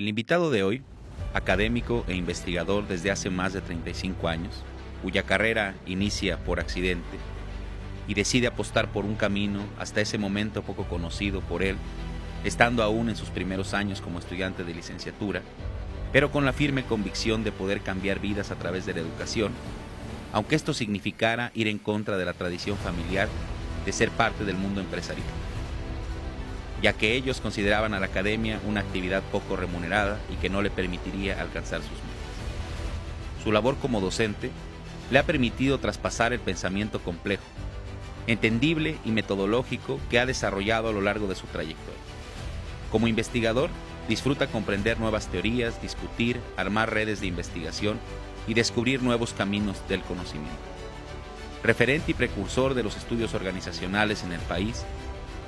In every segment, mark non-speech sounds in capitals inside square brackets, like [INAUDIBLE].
El invitado de hoy, académico e investigador desde hace más de 35 años, cuya carrera inicia por accidente y decide apostar por un camino hasta ese momento poco conocido por él, estando aún en sus primeros años como estudiante de licenciatura, pero con la firme convicción de poder cambiar vidas a través de la educación, aunque esto significara ir en contra de la tradición familiar de ser parte del mundo empresarial, ya que ellos consideraban a la academia una actividad poco remunerada y que no le permitiría alcanzar sus metas. Su labor como docente le ha permitido traspasar el pensamiento complejo, entendible y metodológico que ha desarrollado a lo largo de su trayectoria. Como investigador, disfruta comprender nuevas teorías, discutir, armar redes de investigación y descubrir nuevos caminos del conocimiento. Referente y precursor de los estudios organizacionales en el país,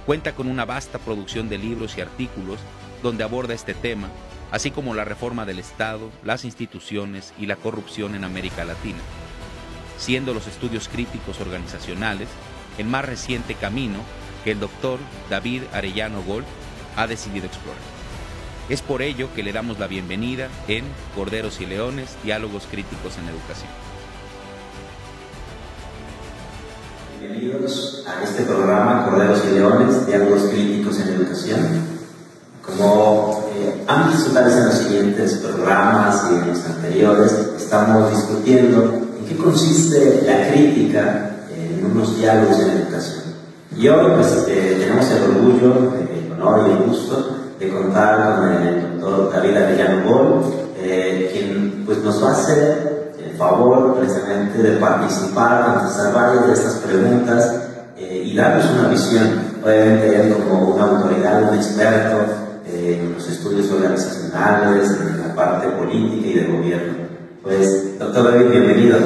cuenta con una vasta producción de libros y artículos donde aborda este tema, así como la reforma del Estado, las instituciones y la corrupción en América Latina, siendo los estudios críticos organizacionales el más reciente camino que el doctor David Arellano Gold ha decidido explorar. Es por ello que le damos la bienvenida en Corderos y Leones, Diálogos Críticos en Educación. Bienvenidos a este programa Corderos y Leones, Diálogos Críticos en Educación. Como eh, han visto tal vez en los siguientes programas y en los anteriores, estamos discutiendo en qué consiste la crítica en unos diálogos en educación. Y hoy pues, eh, tenemos el orgullo, el honor y el gusto de contar con el doctor David Arellano Gol, eh, quien pues, nos va a hacer favor precisamente de participar, contestar varias de estas preguntas eh, y darnos una visión. Obviamente él como una autoridad, un experto en los estudios organizacionales, en la parte política y de gobierno. Pues, doctor David, bienvenido.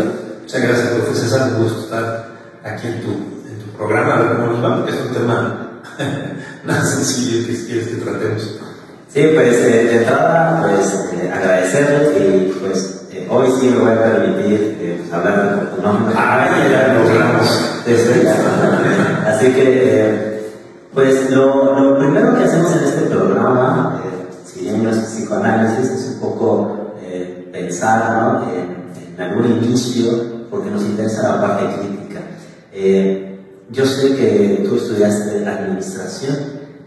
Muchas gracias, profesor César. Un gusto estar aquí en tu, en tu programa, a ver cómo nos va, porque es un tema [LAUGHS] más sencillo que quieres que tratemos. Sí, pues eh, de entrada, pues eh, agradecerle y pues eh, hoy sí me voy a permitir eh, hablar de tu nombre. Ah, ya lo logramos. Así que, eh, pues lo, lo, primero que hacemos en este programa, si bien no es psicoanálisis, es un poco pensar ¿no? en, en algún inicio, porque nos interesa la parte crítica. Eh, yo sé que tú estudiaste administración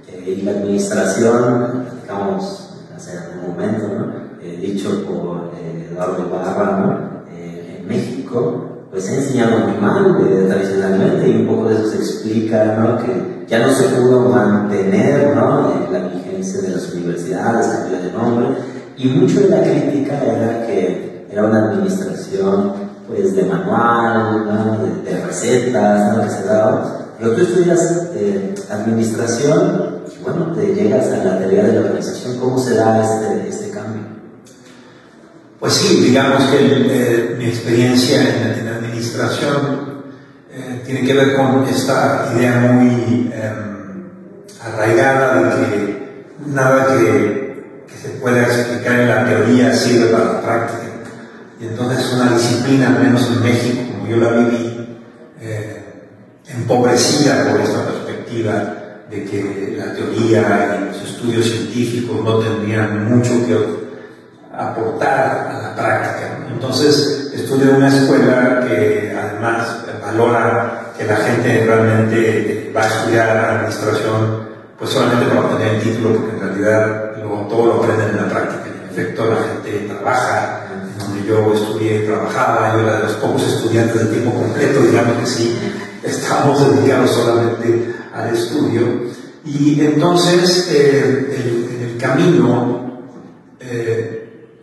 eh, y la administración, digamos, hace un momento, ¿no? eh, dicho por eh, Ibarra, ¿no? en México, pues se ha enseñado muy mal tradicionalmente y un poco de eso se explica. Que ya no se pudo mantener, ¿no? la vigencia de las universidades, cambió de nombre y mucho de la crítica era que era una administración pues de manual, ¿no? de, de, recetas, ¿no? que se daba. Pero tú estudias eh, administración y bueno, te llegas a la teoría de la organización. ¿Cómo se da este, este cambio? Pues sí, digamos que eh, mi experiencia en, en administración eh, tiene que ver con esta idea muy arraigada de que nada que, que se pueda explicar en la teoría sirve para la práctica. Y entonces una disciplina, al menos en México, como yo la viví, eh, empobrecida por esta perspectiva de que la teoría y los estudios científicos no tendrían mucho que aportar a la práctica. Entonces estudié en una escuela que además valora que la gente realmente va a estudiar administración pues solamente para obtener el título, porque en realidad luego todo lo aprenden en la práctica. En efecto, la gente trabaja donde yo estudié trabajaba, yo era de los pocos estudiantes de tiempo completo, digamos que sí, estábamos dedicados solamente al estudio. Y entonces, eh, en el camino, eh,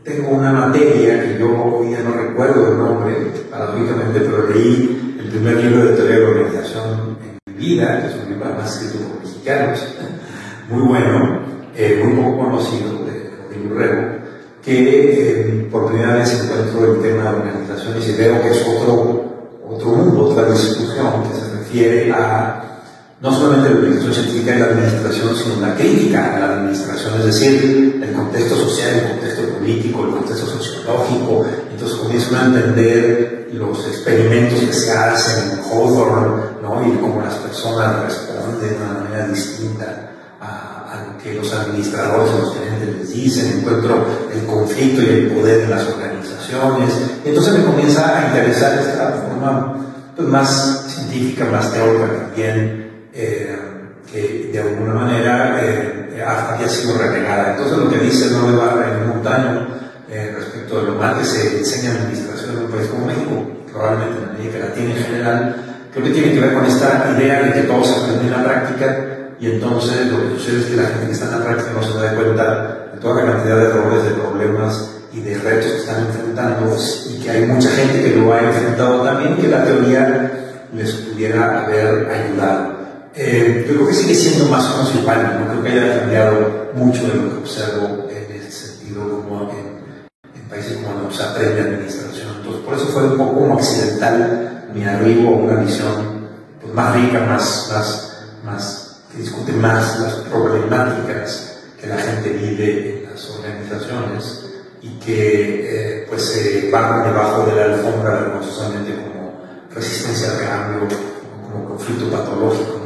tengo una materia que yo hoy ya no recuerdo el nombre, paradójicamente, pero leí el primer libro de teoría de organización en mi vida, que es un libro más escrito por mexicanos, [LAUGHS] muy bueno, eh, muy poco conocido, de, de Urrego que eh, por primera vez encuentro el tema de organizaciones y veo que es otro, otro mundo, otra discusión que se refiere a no solamente la aplicación científica y la administración, sino la crítica a la administración, es decir, el contexto social, el contexto político, el contexto sociológico. Entonces comienzan a entender los experimentos que se hacen en Hawthorne ¿no? y cómo las personas responden de una manera distinta a, a lo que los administradores o los gerentes les dicen, encuentro el conflicto y el poder en las organizaciones. Entonces me comienza a interesar esta forma pues, más científica, más teórica también, eh, que de alguna manera eh, había sido relegada. Entonces lo que dice no de Barra en Montaño eh, respecto de lo mal que se enseña en administración en un país como México, probablemente en América Latina en general, creo que tiene que ver con esta idea de que todo se aprende en la práctica y entonces lo que sucede es que la gente que está en la práctica no se da cuenta de toda la cantidad de errores, de problemas y de retos que están enfrentando y que hay mucha gente que lo ha enfrentado también y que la teoría les pudiera haber ayudado. Eh, yo creo que sigue siendo más o menos igual, no creo que haya cambiado mucho de lo que observo en ese sentido como en, países como los se aprende administración. Entonces, por eso fue un poco como accidental mi arribo a una visión pues, más rica, más, más, más que discute más las problemáticas que la gente vive en las organizaciones y que eh, pues se van debajo de la alfombra vergonzosamente como resistencia al cambio, como conflicto patológico.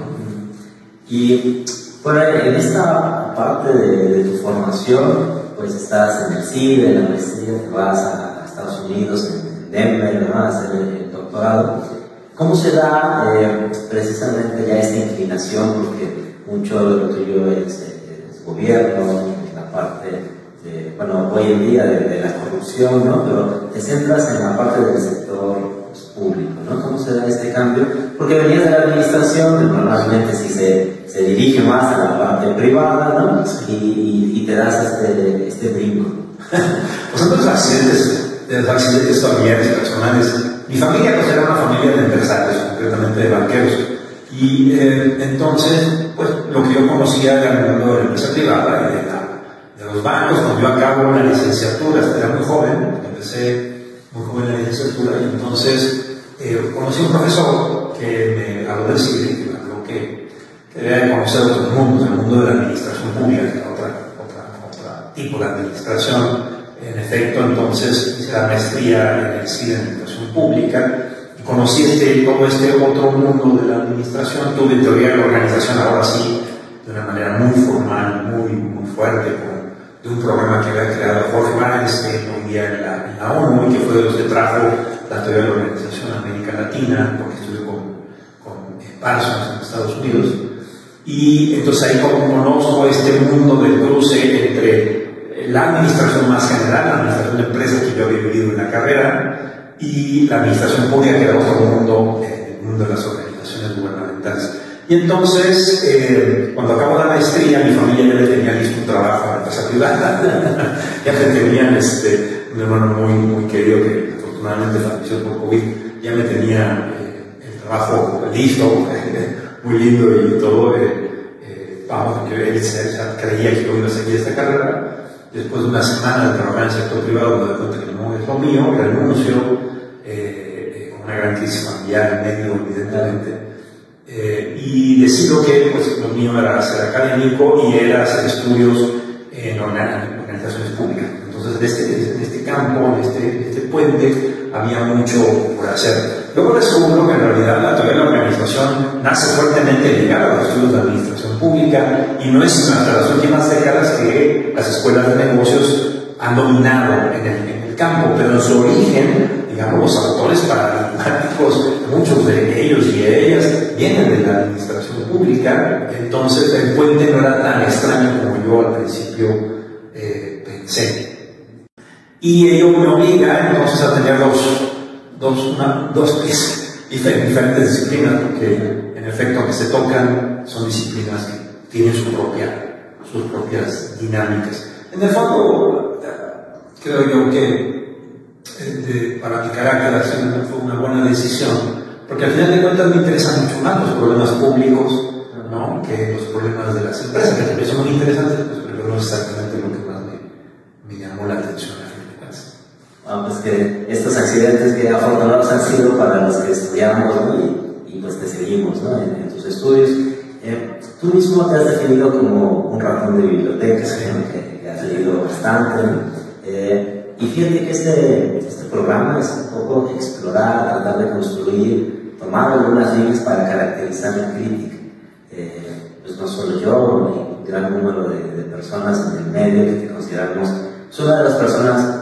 Y bueno, en esta parte de, tu formación, pues estás en el CIDE, en la maestría, te vas a, Estados Unidos, en Denver, ¿no? a hacer el doctorado. ¿Cómo se da eh, precisamente ya esta inclinación? Porque mucho de lo tuyo es, es gobierno, la parte, de, bueno, hoy en día de, la corrupción, ¿no? Pero te centras en la parte del sector pues, público, ¿no? ¿Cómo se da este cambio? Porque venías de la administración, normalmente si se, se dirige más a la parte privada, ¿no? Y, te das este, este brinco. [LAUGHS] pues los accidentes, los accidentes familiares personales mi familia pues era una familia de empresarios, concretamente de banqueros. Y eh, entonces, pues lo que yo conocía era el mundo de la empresa privada de, los bancos. Cuando yo acabo la licenciatura, era muy joven, empecé muy joven la licenciatura, y entonces eh, conocí a un profesor que me habló del CIDE, que quería conocer otros mundos, el mundo de la administración pública, que era otra, otra, otra tipo de administración. En efecto, entonces hice la maestría en el CIDE pública y conocí este, todo este otro mundo de la administración, tuve teoría de la organización ahora sí, de una manera muy formal, muy, muy fuerte, de un programa que había creado Jorge en la, en la ONU y que fue de los que trajo la teoría de la organización en América Latina, porque estuve con, con eh, Parsons en Estados Unidos. Y entonces ahí conozco este mundo del cruce entre la administración más general, la administración de empresas que yo había vivido en la carrera, y la administración pública, que otro mundo, eh, el mundo de las organizaciones gubernamentales. Y entonces, eh, cuando acabo la maestría, mi familia ya le tenía listo un trabajo en la empresa privada. [LAUGHS] ya me tenían este, un hermano muy, muy querido que afortunadamente falleció por COVID, ya me tenía eh, el trabajo listo, [LAUGHS] muy lindo y todo. vamos, porque él creía que yo iba a seguir esta carrera. Después de una semana de trabajar en el sector privado, me doy cuenta que no es lo mío, renuncio una gran crisis familiar en medio, evidentemente. Eh, y decido que pues, lo mío era ser académico y era hacer estudios en organizaciones públicas. Entonces, en este, en este campo, en este, este puente, había mucho por hacer. Luego descubro que en realidad la teoría de la organización nace fuertemente ligada a los estudios de administración pública y no es hasta las últimas décadas que las escuelas de negocios han dominado en el, campo, pero en su origen digamos, los autores paradigmáticos, muchos de ellos y ellas vienen de la administración pública, entonces el puente no era tan extraño como yo al principio eh, pensé. Y ello me obliga entonces a tener dos, dos, dos diferentes disciplinas, porque en efecto, que se tocan, son disciplinas que tienen su propia, sus propias dinámicas. En el fondo, creo yo que para mi carácter fue una buena decisión, porque al final de cuentas me interesan mucho más los problemas públicos ¿no? que los problemas de las empresas, que también son muy interesantes, pues, pero no es exactamente lo que más me llamó la atención a fin de cuentas. Ah, pues que estos accidentes que afortunados han sido para los que estudiamos y, y, pues te seguimos ¿no? en, tus estudios. Eh, tú mismo te has definido como un ratón de bibliotecas, que, que, has leído bastante. Eh, y fíjate que este, este programa es un poco explorar, tratar de construir, tomar algunas líneas para caracterizar la crítica. Eh, pues no solo yo, gran número de, personas en el medio que te consideramos una de las personas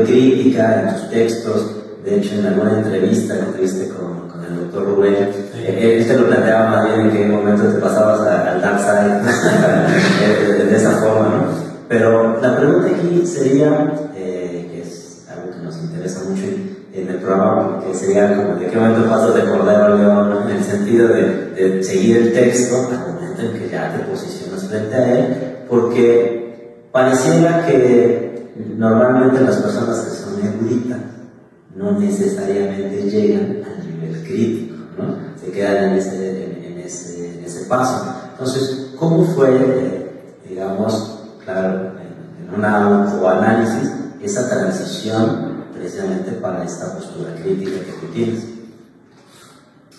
eh, crítica en tus textos. De hecho, en alguna entrevista que tuviste con, con el doctor Rubén, eh, él te lo planteaba más bien en qué momento te pasabas al dark side [LAUGHS] de, esa forma, ¿no? Pero la pregunta aquí sería, eh, que es algo que nos interesa mucho en el programa, que sería como de qué momento pasas de cordero león, en el sentido de, de seguir el texto al momento en que ya te posicionas frente a él, porque pareciera que normalmente las personas que son eruditas no necesariamente llegan al nivel crítico, ¿no? se quedan en ese, en, ese, en ese paso. Entonces, ¿cómo fue, digamos, claro, en, en un autoanálisis, esa transición precisamente para esta postura crítica que tú tienes?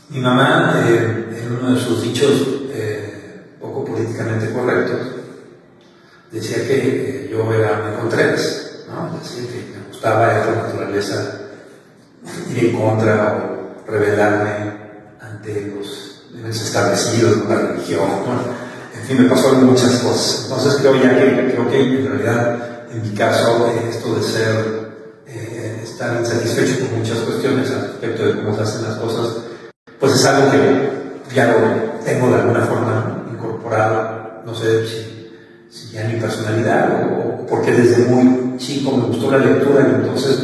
Mi mamá, eh, en uno de sus dichos eh, poco políticamente correctos, decía que yo era muy Contreras, ¿no? decía que me gustaba esta naturaleza ir en contra o rebelarme ante los niveles establecidos de la religión. en fin, me pasó muchas cosas. Entonces creo ya que, creo que en realidad, en mi caso, esto de ser, eh, estar insatisfecho con muchas cuestiones al respecto de cómo se hacen las cosas, pues es algo que ya lo tengo de alguna forma incorporado, no sé si, ya en mi personalidad o, porque desde muy chico me gustó la lectura y entonces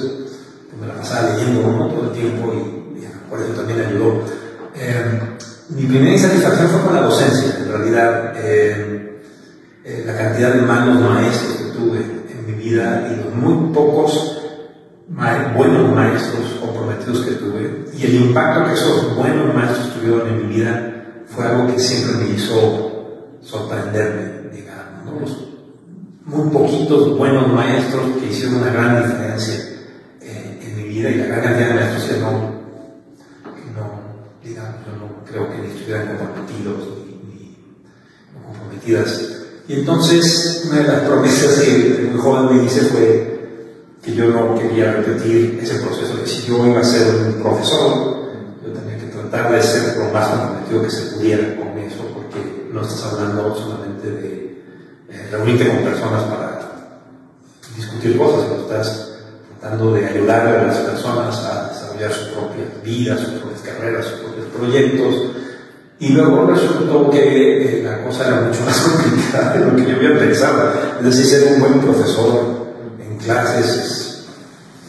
pues me la pasaba leyendo todo el tiempo y, y por eso también ayudó. Eh, mi primera insatisfacción fue con la docencia, en realidad. Eh, eh, la cantidad de malos maestros que tuve en mi vida y los muy pocos buenos maestros comprometidos que tuve y el impacto que esos buenos maestros tuvieron en mi vida fue algo que siempre me hizo sorprenderme, digamos. muy poquitos buenos maestros que hicieron una gran diferencia eh, en mi vida y la gran cantidad de maestros que no, no digamos, yo no creo que ni estuvieran comprometidos ni, comprometidas. Y entonces, una de las promesas que muy joven me hice fue que yo no quería repetir ese proceso, que si yo iba a ser un profesor, yo tenía que tratar de ser lo más comprometido que se pudiera con eso, porque no estás hablando solamente de reunirte con personas para discutir cosas, sino estás tratando de ayudar a las personas a desarrollar sus propias vidas, sus propias carreras, sus propios proyectos. Y luego resultó que eh, la cosa era mucho [LAUGHS] más complicada de lo que yo había pensado. Es decir, ser un buen profesor clases es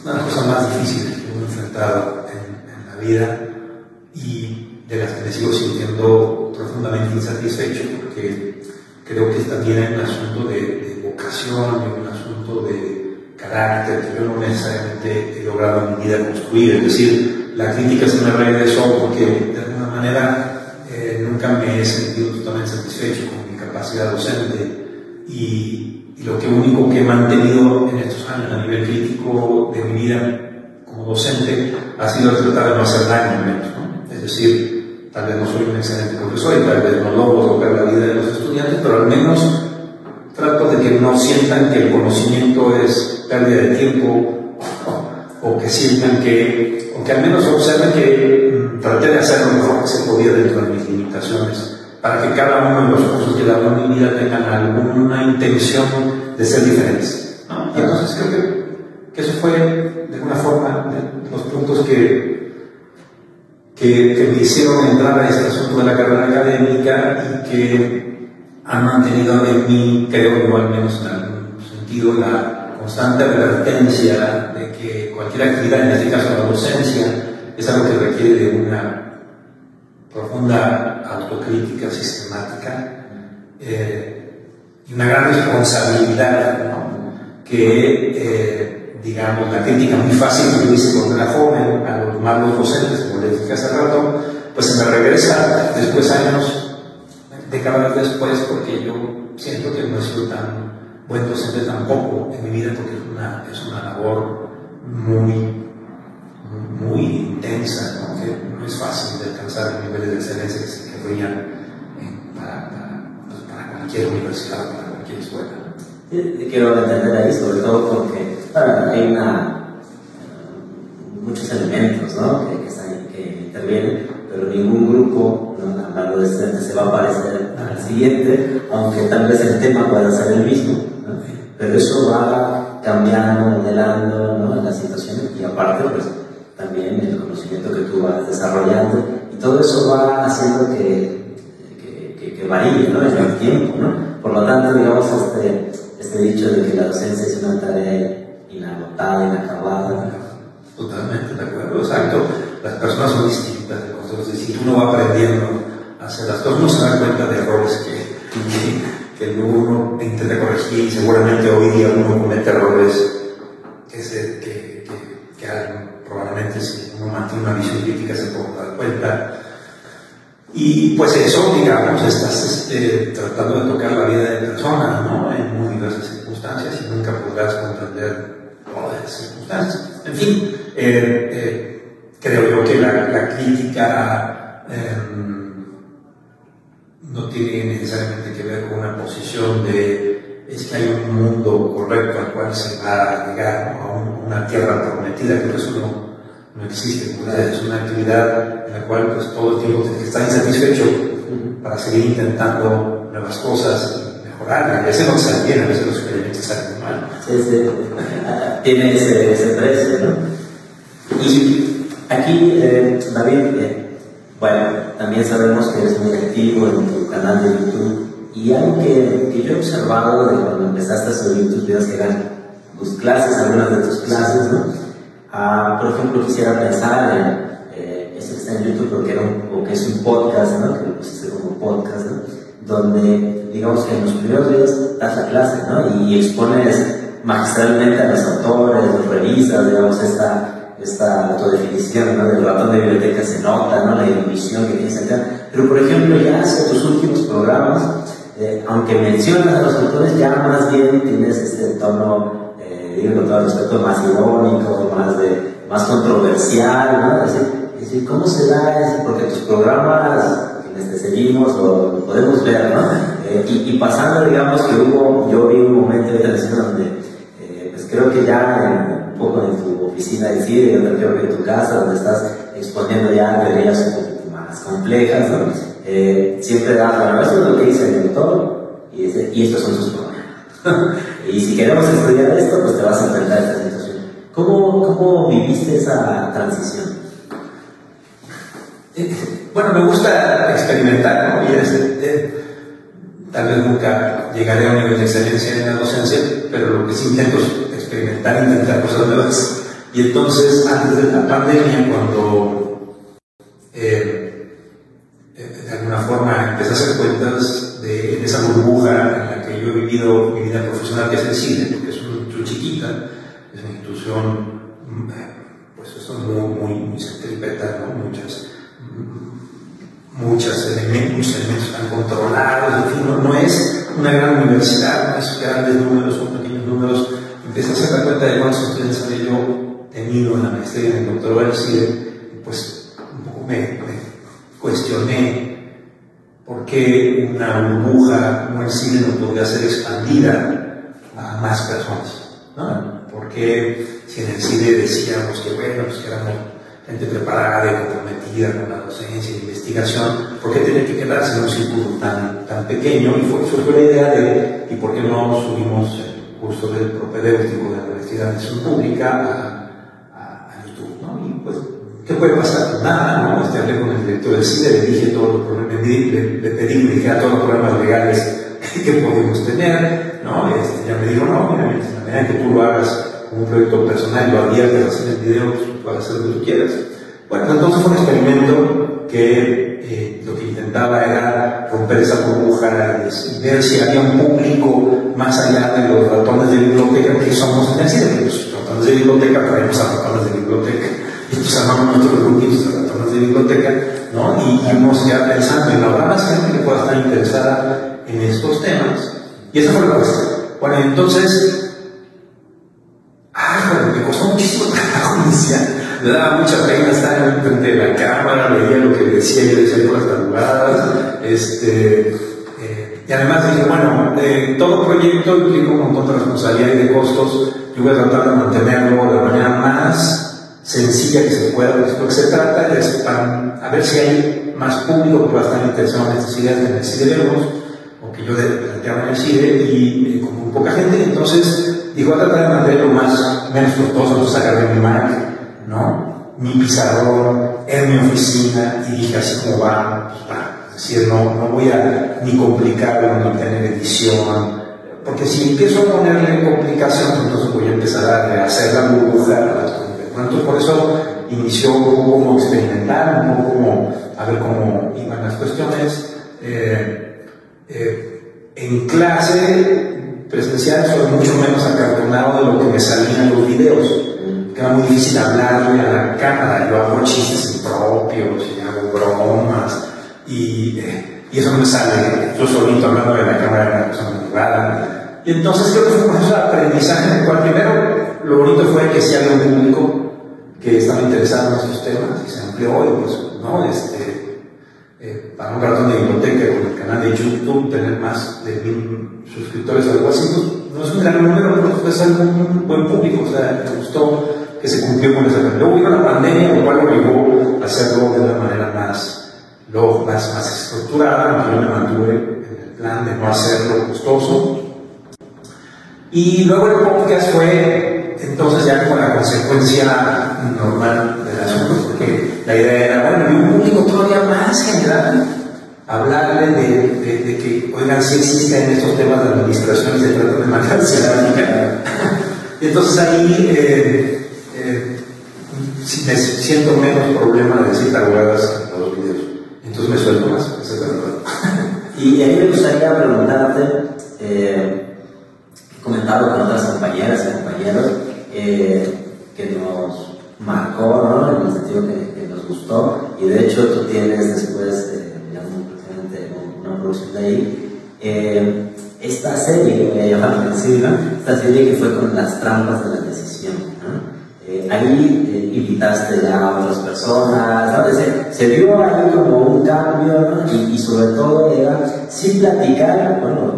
una cosas más difíciles que he enfrentado en, la vida y de las que me sigo sintiendo profundamente insatisfecho porque creo que también hay un asunto de, vocación y un asunto de carácter que yo no necesariamente he logrado en mi vida construir. Es decir, la crítica se me regresó porque de alguna manera eh, nunca me he sentido totalmente satisfecho con mi capacidad docente y y lo que único que he mantenido en estos años a nivel crítico de mi vida como docente ha sido tratar de no hacer daño menos. ¿no? Es decir, tal vez no soy un excelente profesor y tal vez no logro tocar la vida de los estudiantes, pero al menos trato de que no sientan que el conocimiento es pérdida de tiempo o que sientan que, o que al menos observen que mm, traté de hacer lo mejor que se podía dentro de mis limitaciones para que cada uno de los cursos que dado en mi vida tengan alguna intención de ser diferentes. Y entonces creo que, que, eso fue, de alguna forma, los puntos que, que, que, me hicieron entrar a este asunto de la carrera académica y que han mantenido en mí, creo yo al menos en algún sentido, la constante advertencia de que cualquier actividad, en este caso la docencia, es algo que requiere de una profunda autocrítica sistemática eh, y una gran responsabilidad que, eh, digamos, la crítica muy fácil que hice cuando era joven a los malos docentes, como les dije hace rato, pues se me regresa después años, décadas después, porque yo siento que no he sido tan buen docente tampoco en mi vida, porque es una, es una labor muy, muy intensa, ¿no? que no es fácil de alcanzar los niveles de excelencia que brillan para, pues, para, cualquier universidad, para cualquier escuela. quiero entender ahí, sobre todo porque hay una, muchos elementos ¿no? que, que, que, intervienen, pero ningún grupo, ¿no? hablando de estudiantes, se va a parecer al siguiente, aunque tal vez el tema pueda ser el mismo, pero eso va cambiando, modelando ¿no? la situación y aparte pues también el conocimiento que tú vas desarrollando y todo eso va haciendo que, que, que, varíe ¿no? en el tiempo. ¿no? Por lo tanto, digamos, este, este dicho de que la docencia es una tarea inacabada. Totalmente, de acuerdo, exacto. Las personas son distintas, es decir, uno va aprendiendo a hacer las cosas, uno se da cuenta de errores que, que, uno intenta corregir y seguramente hoy día uno comete errores que, se, que, que, probablemente si uno mantiene una visión crítica se puede dar cuenta. Y pues eso, digamos, estás este, tratando de tocar la vida de personas, ¿no? En muy diversas circunstancias y nunca podrás comprender. En fin, eh, eh, creo yo que la, crítica em, no tiene necesariamente que ver con una posición de es que hay un mundo correcto al cual se va a llegar, a una tierra prometida, que eso no, no existe, es una actividad en la cual pues, todo el tiempo que estar insatisfecho para seguir intentando nuevas cosas mejorar. A veces no sale bien, a veces los experimentos salen sí. [LAUGHS] Tiene ese, ese precio, ¿no? Y aquí, eh, David, eh, bueno, también sabemos que eres muy activo en tu canal de YouTube y algo que, que yo he observado de cuando empezaste a subir tus videos que eran tus clases, algunas de tus clases, ¿no? Ah, por ejemplo, quisiera pensar en eh, eso que está en YouTube, porque era un, o que es un podcast, ¿no? que lo pusiste como podcast, ¿no? Donde digamos que en los primeros días das la clase ¿no? y expones magistralmente a los autores, los revisas, digamos, esta, esta autodefinición ¿no? del ratón de biblioteca se nota, ¿no? la ilusión que tienes acá. Pero, por ejemplo, ya hacia tus últimos programas, eh, aunque mencionas a los autores, ya más bien tienes este tono digo con todo respeto, más irónico, más, de, más controversial, ¿no? Es decir, ¿cómo se da? Porque tus programas, quienes te seguimos, lo, podemos ver, ¿no? Eh, y, pasando, digamos, que hubo, yo vi un momento televisión donde, eh, pues creo que ya un poco en tu oficina de CIDE, yo creo que en tu casa, donde estás exponiendo ya teorías un poquito más complejas, ¿no? Eh, siempre da, bueno, eso es lo que dice el doctor, y, y estos son sus problemas. [LAUGHS] y si queremos estudiar esto, pues te vas a enfrentar a esta situación. ¿Cómo, cómo viviste esa transición? Eh, [LAUGHS] bueno, me gusta experimentar, ¿no? Y eh, tal vez nunca llegaré a un nivel de excelencia en la docencia, pero lo que sí intento es experimentar, intentar cosas nuevas. Y entonces, antes de la pandemia, cuando eh, de alguna forma empecé a hacer cuentas de, esa burbuja yo he vivido mi vida profesional, que es el cine, porque es una institución chiquita, es una institución, pues eso muy, muy, muy centrípeta, ¿no? Muchas, muchos elementos, están controlados, en fin, no, es una gran universidad, no es grandes números, son pequeños números. Empecé a dar cuenta de cuántos estudiantes había yo tenido en la maestría y en el doctorado CIDE, pues un poco me, cuestioné ¿Por qué una burbuja como el cine no podría ser expandida a más personas? ¿no? ¿Por qué si en el cine decíamos que, bueno, pues que éramos gente preparada y comprometida con la docencia y investigación, ¿por qué tenía que quedarse en un círculo tan, tan pequeño? Y fue, fue la idea de, ¿y por qué no subimos el curso del propedéutico de la Universidad de Nación Pública a, a, a YouTube? ¿no? Y pues ¿Qué puede pasar? Nada, ¿no? Este, hablé con el director del CIDE, le dije todos le, le, pedí me dijera todos los problemas legales [LAUGHS] que podemos tener, ¿no? Este, ya me dijo, no, mira, en la medida que tú lo hagas un proyecto personal y lo adviertes en el video, pues puedes hacer lo que tú quieras. Bueno, entonces fue un experimento que eh, lo que intentaba era romper esa burbuja y ver si había un público más allá de los ratones de biblioteca que somos en el CIDE, los ratones de biblioteca traemos a ratones de biblioteca entonces armamos nuestros grupitos de ratones de biblioteca, ¿no? Y íbamos ya pensando en la más gente que pueda estar interesada en estos temas. Y esa fue la cuestión. Bueno, entonces, ah, me costó muchísimo trabajo iniciar. Me daba mucha pena estar frente de la cámara, veía lo que decía y decía por las tarugadas. Este, eh, y además dije, bueno, eh, todo proyecto implica un montón de responsabilidad y de costos. Yo voy a tratar de mantenerlo de la manera más sencilla que se pueda. Pues lo que se trata es a ver si hay más público que va a estar interesado en estas ideas, en o que yo planteaba en el CIDE, y como poca gente, entonces dijo, a tratar de mantenerlo más, menos costoso, entonces agarré mi Mac, ¿no? Mi pizarrón, en mi oficina, y dije, así como va, pues va. Es decir, no, no voy a ni complicarlo, ni tener edición, porque si empiezo a ponerle complicaciones, entonces voy a empezar a hacer la burbuja. Entonces, por eso inició un poco como experimentar, un poco como a ver cómo iban las cuestiones. Eh, eh, en clase presencial soy mucho menos acartonado de lo que me salía en los videos, era muy difícil hablarle a la cámara. Yo hago chistes impropios y hago bromas y. Eh, eso no me sale yo solito hablando de la cámara de una persona privada. Y entonces creo fue un proceso de aprendizaje en el cual primero lo bonito fue que si había un público que estaba interesado en estos temas y se amplió y pues, ¿no? Este, eh, para un ratón de biblioteca con el canal de YouTube tener más de mil suscriptores o algo así, pues, no es un gran número, pero es un buen público, o sea, me gustó que se cumplió con esa Luego vino la pandemia, lo cual obligó a hacerlo de una manera más lo más, más estructurada, yo me mantuve en el plan de no hacerlo costoso. Y luego el podcast fue entonces ya como la consecuencia normal del asunto, porque la idea era, bueno, y un público todavía más general, hablarle de, de, que, oigan, si existen estos temas de administración y se trata de manera [LAUGHS] entonces ahí eh, siento menos problema de decir tarugadas los videos. Entonces me suelto más, Y a mí me gustaría preguntarte, eh, comentado con otras compañeras y compañeros, eh, que nos marcó, ¿no? En el sentido que, nos gustó, y de hecho tú tienes después, eh, una producción de ahí, eh, esta serie voy a llamar esta serie que fue con las trampas de la decisión. Eh, ahí eh, invitaste ya a otras personas, ¿sabes? Se, dio ahí como un cambio y, sobre todo era sin platicar, bueno,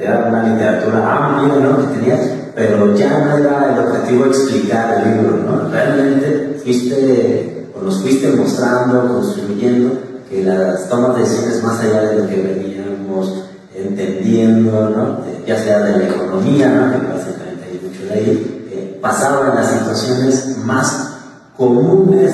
era una literatura amplia ¿no? que tenías, pero ya no era el objetivo explicar el libro, ¿no? Realmente fuiste, o nos fuiste mostrando, construyendo que las tomas de decisiones más allá de lo que veníamos entendiendo, ¿no? ya sea de la economía, ¿no? que básicamente hay mucho de ahí, pasaban las situaciones más comunes.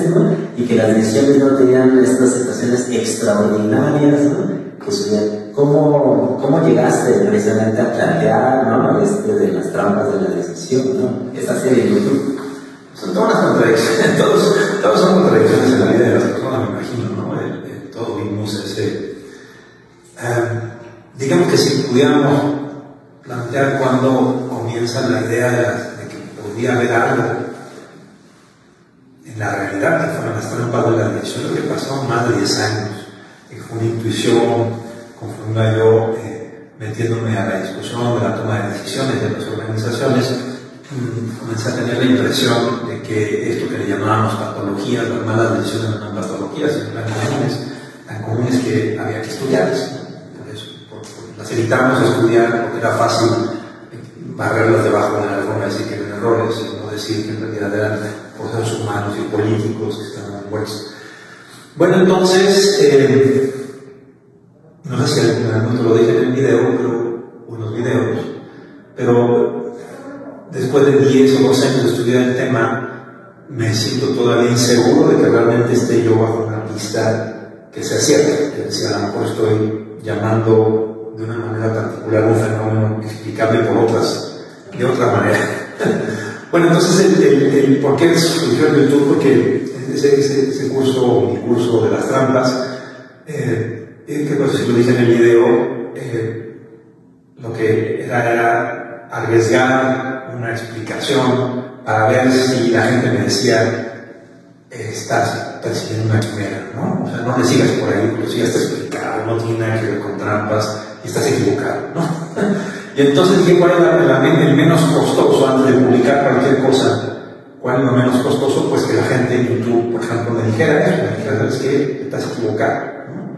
Y que las decisiones no tenían estas situaciones extraordinarias, ¿no? Que ¿cómo, ¿Cómo llegaste precisamente a plantear, ¿no? Este, de las trampas de la decisión, ¿no? Esa serie de YouTube. Son todas las contradicciones, [LAUGHS] todos, todos son contradicciones en la vida de las personas, me imagino, ¿no? todos vimos ese... Em, digamos que si pudiéramos plantear cuando comienza la idea de las podía haber algo en la realidad que fueron las trampas de la dirección, lo que pasó más de 10 años, que una intuición, conforme yo eh, metiéndome a la discusión de la toma de decisiones de las organizaciones, mm, comencé a tener la impresión de que esto que le llamábamos patologías, las malas decisiones no eran patologías, eran comunes, tan comunes que había que estudiarlas. Por eso, las evitamos estudiar porque era fácil barrerlas debajo de la alfombra y decir que eran errores, no decir que en realidad eran procesos humanos y políticos que estaban envueltos. Bueno, entonces, eh, no sé si algún lo dije en el video, pero, los videos, pero después de 10 o 12 años de estudiar el tema, me siento todavía inseguro de que realmente esté yo bajo una pista que sea cierta. Es decir, a lo mejor estoy llamando de una manera particular un fenómeno explicable por otras de otra manera. [LAUGHS] bueno, entonces, el, por qué surgió el YouTube? Porque ese, curso, mi curso de las trampas, eh, que pues, si lo dije en el video, eh, lo que era, era arriesgar una explicación para ver si la gente me decía, estás persiguiendo una quimera, ¿no? O sea, no le sigas por ahí, pero si ya está explicado, no tiene nada que ver con trampas, y estás equivocado, ¿no? [LAUGHS] Y entonces ¿cuál es el menos costoso antes de publicar cualquier cosa? ¿Cuál es lo menos costoso? Pues que la gente en YouTube, por ejemplo, me dijera me dijera, ¿sabes qué? Estás equivocado,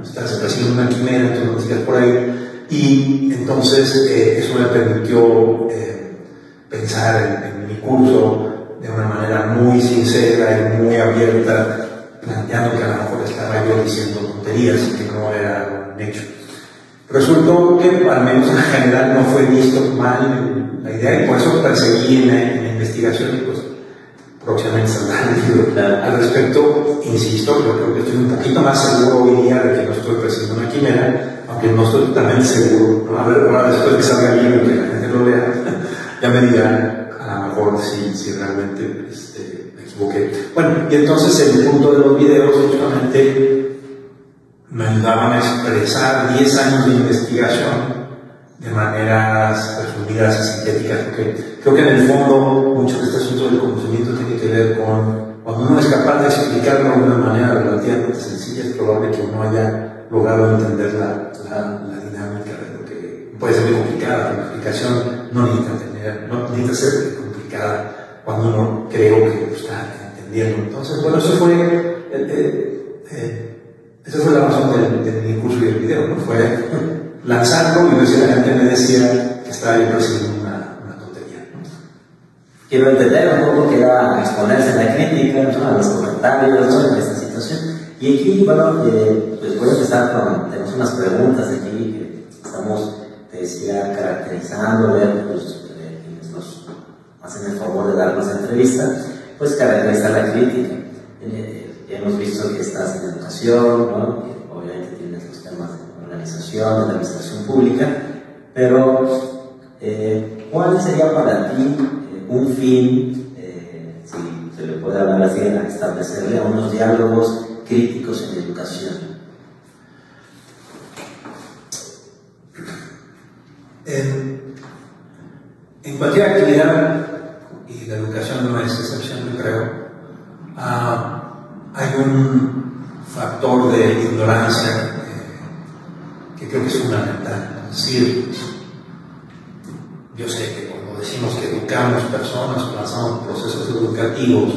estás haciendo una quimera, entonces no sigas por ahí. Y entonces eh, eso me permitió eh, pensar en, en mi curso de una manera muy sincera y muy abierta, planteando que a lo mejor estaba yo diciendo tonterías y que no era un hecho. Resultó que, al menos en general, no fue visto mal la idea y por eso perseguí en la, investigación y pues próximamente saldrá el libro. Al respecto, insisto, yo creo que estoy un poquito más seguro hoy día de que no estoy persiguiendo una quimera, aunque no estoy totalmente seguro. A ver, ahora después que salga el libro y que la gente lo vea, [LAUGHS] ya me dirán a lo mejor si, si realmente este, me equivoqué. Bueno, y entonces el punto de los videos justamente me ayudaban a expresar 10 años de investigación de maneras resumidas y sintéticas, porque creo que en el fondo mucho de este asunto del conocimiento tiene que ver con cuando uno es capaz de explicarlo de una manera relativamente sencilla, es probable que uno haya logrado entender la, la, dinámica de lo que puede ser muy complicada, la explicación no necesita tener, no necesita ser complicada cuando uno creo que lo está entendiendo. Entonces, bueno, eso fue eh, eh, esa fue la razón de, mi curso y del video, ¿no? Fue [LAUGHS] lanzarlo y ver la gente me decía que estaba yo persiguiendo una, una tontería. ¿no? Quiero entender un poco que era exponerse a la crítica, ¿no? a los comentarios ¿no? en esta situación. Y aquí, bueno, eh, pues voy a empezar con, tenemos unas preguntas aquí que estamos, te decía, caracterizando, pues, eh, quienes nos hacen el favor de darnos entrevista, pues caracterizar la crítica. Eh, hemos visto que estás en educación, ¿no? obviamente tienes los temas de organización, de administración pública, pero eh, ¿cuál sería para ti eh, un fin, eh, si se le puede hablar así, a establecerle unos diálogos críticos en educación? En, en cualquier actividad, y la educación no es excepción, yo creo, hay un factor de ignorancia eh, que creo que es fundamental. Es yo sé que cuando decimos que educamos personas, hacemos procesos educativos,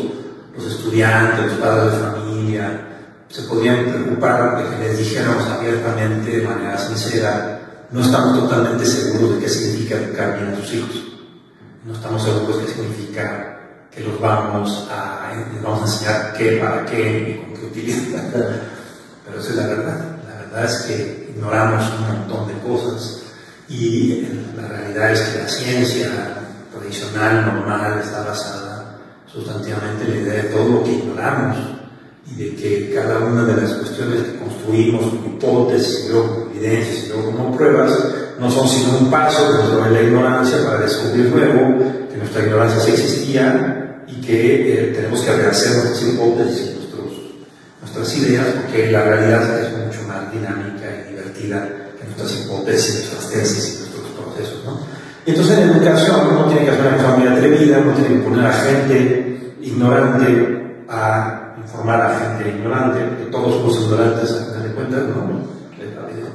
los estudiantes, los padres de familia, se podrían preocupar de que les dijéramos abiertamente, de manera sincera, no estamos totalmente seguros de qué significa educar bien a sus hijos. No estamos seguros de qué significa que los vamos a, vamos a enseñar qué, para qué y con qué utilidad. Pero esa es la verdad. La verdad es que ignoramos un montón de cosas y la realidad es que la ciencia tradicional, normal, está basada sustantivamente en la idea de todo lo que ignoramos y de que cada una de las cuestiones que construimos hipótesis, y luego evidencias y luego como pruebas, no son sino un paso dentro de la ignorancia para descubrir luego que nuestra ignorancia sí existía y que eh, tenemos que rehacer nuestras hipótesis y nuestras ideas, porque la realidad es mucho más dinámica y divertida que nuestras hipótesis, nuestras tesis nuestros procesos. ¿no? Entonces en educación uno tiene que hacer una muy atrevida, uno tiene que poner a gente ignorante a informar a gente ignorante, porque todos somos ignorantes a final de cuentas, ¿no?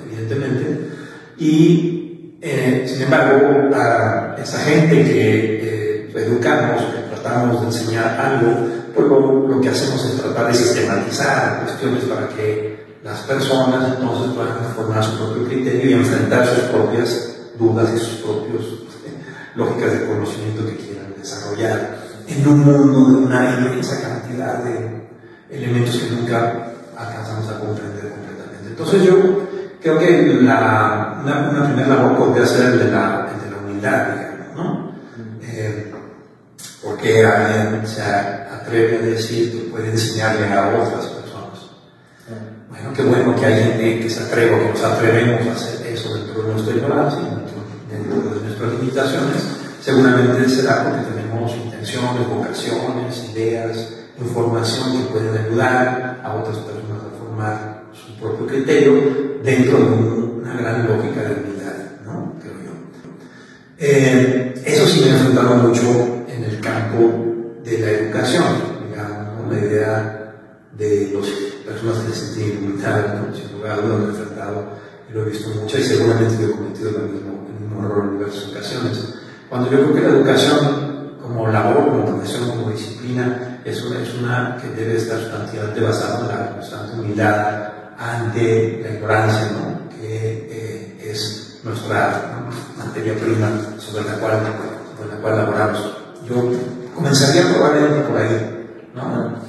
evidentemente. Y eh, sin embargo, a esa gente que eh, educamos, tratamos de enseñar algo, pues lo, que hacemos es tratar de sistematizar cuestiones para que las personas entonces puedan formar su propio criterio y enfrentar sus propias dudas y sus propias eh, lógicas de conocimiento que quieran desarrollar en un mundo de una inmensa cantidad de elementos que nunca alcanzamos a comprender completamente. Entonces yo creo que la, una, primera labor podría ser el de la, de la humildad, digamos, ¿no? Eh, porque alguien se atreve a decir que puede enseñarle a otras personas. Bueno, qué bueno que hay gente que se atreve, que nos atrevemos a hacer eso dentro de nuestra ignorancia, dentro de nuestras limitaciones. Seguramente será porque tenemos intenciones, vocaciones, ideas, información que pueden ayudar a otras personas a formar su propio criterio dentro de una gran lógica de unidad, ¿no? Creo yo. Eh, eso sí me ha enfrentado mucho el campo de la educación, digamos, la idea de las personas que se sienten limitadas, ¿no? sin lugar lo he enfrentado y lo he visto mucho y seguramente he cometido el mismo, el mismo error en diversas ocasiones. Cuando yo creo que la educación como labor, como profesión, como disciplina, es una, es una que debe estar sustantivamente basada en la constante humildad ante la ignorancia, ¿no? que eh, es nuestra materia prima sobre la cual, sobre la cual laboramos. Yo comenzaría probablemente por ahí. ¿no?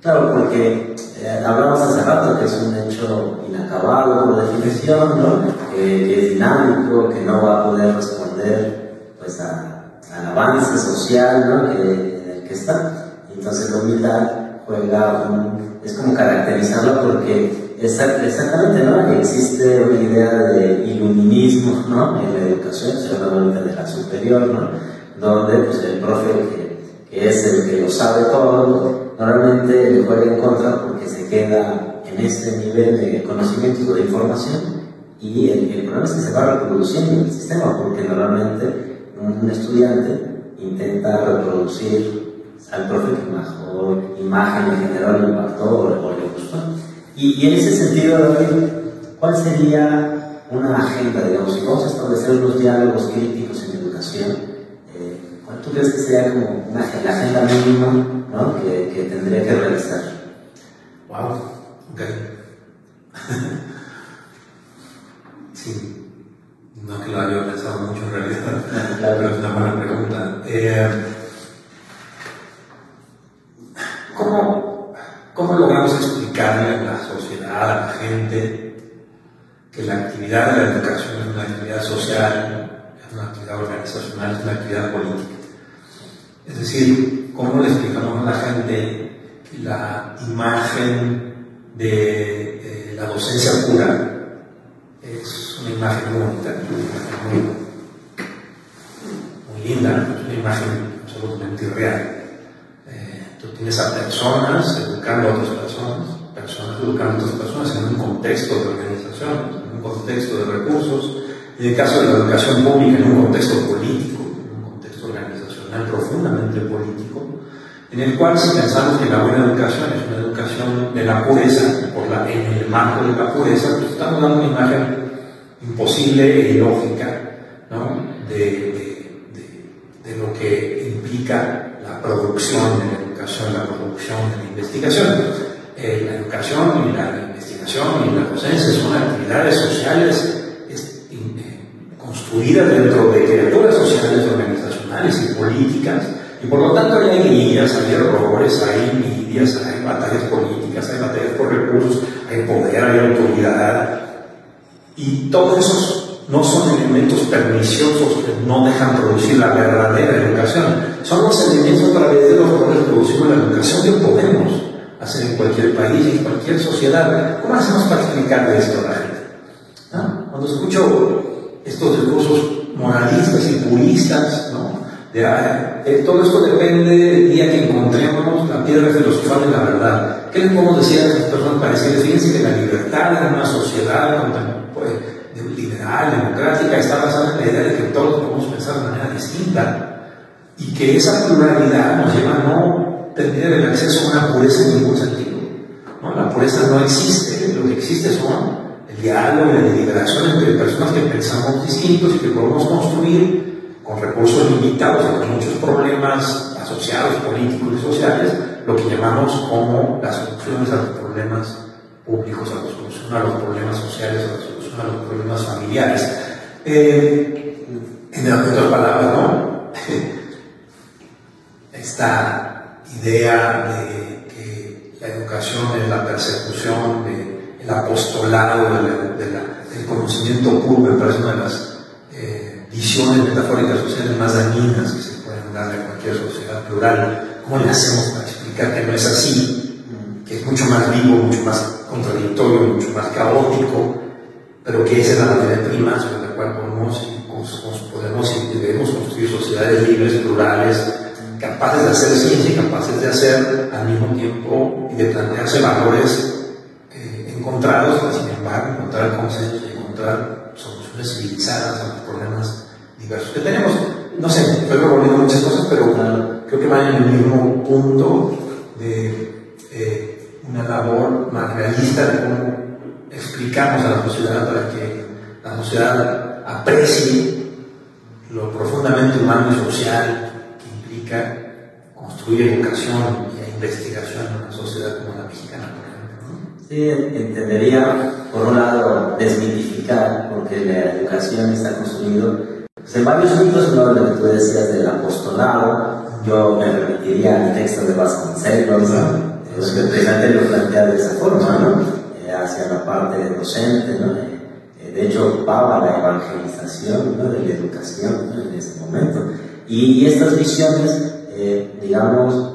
Claro, porque eh, hablamos hace rato que es un hecho inacabado por definición, ¿no? que es dinámico, que no va a poder responder pues, al avance social ¿no? que, está. Entonces la humildad juega es como caracterizarlo porque exactamente ¿no? existe una idea de iluminismo ¿no? en la educación, seguramente de la superior, ¿no? Donde pues, el profe que, es el que lo sabe todo, normalmente le juega en contra porque se queda en ese nivel de conocimiento o de información y el, problema es que se va reproduciendo el sistema porque normalmente un, estudiante intenta reproducir al profe que mejor imagen le generó, le impactó o, le gustó. Y, y, en ese sentido, David, ¿cuál sería una agenda, digamos, si vamos a establecer unos diálogos críticos en educación? ¿Tú crees que sería como una, la agenda mínima ¿no? que, que, tendría que realizar? Wow, ok. [LAUGHS] sí, no que lo haya pensado mucho en realidad, [LAUGHS] pero es una buena pregunta. Eh, ¿cómo, ¿Cómo logramos explicarle a la sociedad, a la gente, que la actividad de la educación es una actividad social, es una actividad organizacional, es una actividad política? Es decir, ¿cómo le explicamos a la gente la imagen de eh, la docencia pura es una imagen muy bonita, una imagen muy, linda, es una imagen absolutamente irreal? Eh, tú tienes a personas educando a otras personas, personas educando a otras personas en un contexto de organización, en un contexto de recursos, en el caso de la educación pública en un contexto político profundamente político, en el cual si pensamos que la buena educación es una educación de la pureza, por la, en el marco de la pureza, pues estamos dando una imagen imposible e ilógica ¿no? de, lo que implica la producción de la educación, la producción de la investigación. Eh, la educación y la investigación y la docencia son actividades sociales eh, construidas dentro de criaturas sociales organizadas y políticas, y por lo tanto hay guías, hay errores, hay envidias, hay batallas políticas, hay batallas por recursos, hay poder, hay autoridad, y todos esos no son elementos perniciosos que no dejan producir la verdadera educación, son los elementos a través de los cuales producimos la educación que podemos hacer en cualquier país, en cualquier sociedad. ¿Cómo hacemos para explicarle esto a la gente? ¿Ah? Cuando escucho estos discursos moralistas y puristas, ¿no? Eh, todo esto depende del día que encontremos la piedra filosofal de la verdad. ¿Qué le podemos decir a esas personas para decirles, fíjense que la libertad en una sociedad pues, liberal, democrática, está basada en la idea de que todos podemos pensar de manera distinta y que esa pluralidad nos lleva a no tener el acceso a una pureza en ningún sentido. ¿no? La pureza no existe, lo que existe son el diálogo y la deliberación entre personas que pensamos distintos y que podemos construir con recursos limitados y con muchos problemas asociados políticos y sociales, lo que llamamos como las soluciones a los problemas públicos, a la solución a los problemas sociales, a la solución a los problemas familiares. Eh, en otras palabras, ¿no? [LAUGHS] Esta idea de que la educación es la persecución, de, el apostolado del conocimiento puro, me parece una de las visiones metafóricas sociales más dañinas que se pueden dar en cualquier sociedad plural. ¿Cómo le hacemos para explicar que no es así? Que es mucho más vivo, mucho más contradictorio, mucho más caótico, pero que esa es la materia prima sobre la cual podemos, podemos y debemos construir sociedades libres, plurales, capaces de hacer ciencia y capaces de hacer al mismo tiempo y de plantearse valores eh, encontrados, sin embargo, encontrar consenso y encontrar soluciones civilizadas a los problemas que tenemos. No sé, estoy proponiendo muchas cosas, pero creo que van en el mismo punto de eh, una labor más realista de cómo explicamos a la sociedad para que la sociedad aprecie lo profundamente humano y social que implica construir educación y investigación en una sociedad como la mexicana, por ejemplo. Sí, entendería, por un lado, desmitificar, porque la educación está construida pues en varios ¿no? lo que tú decías del apostolado, yo me remitiría al texto de Vasconcelos, Es que precisamente lo plantea de esa forma, ¿no? Eh, hacia la parte docente, ¿no? Eh, de hecho, ocupaba la evangelización ¿no? de la educación en ese momento. Y, estas visiones, eh, digamos,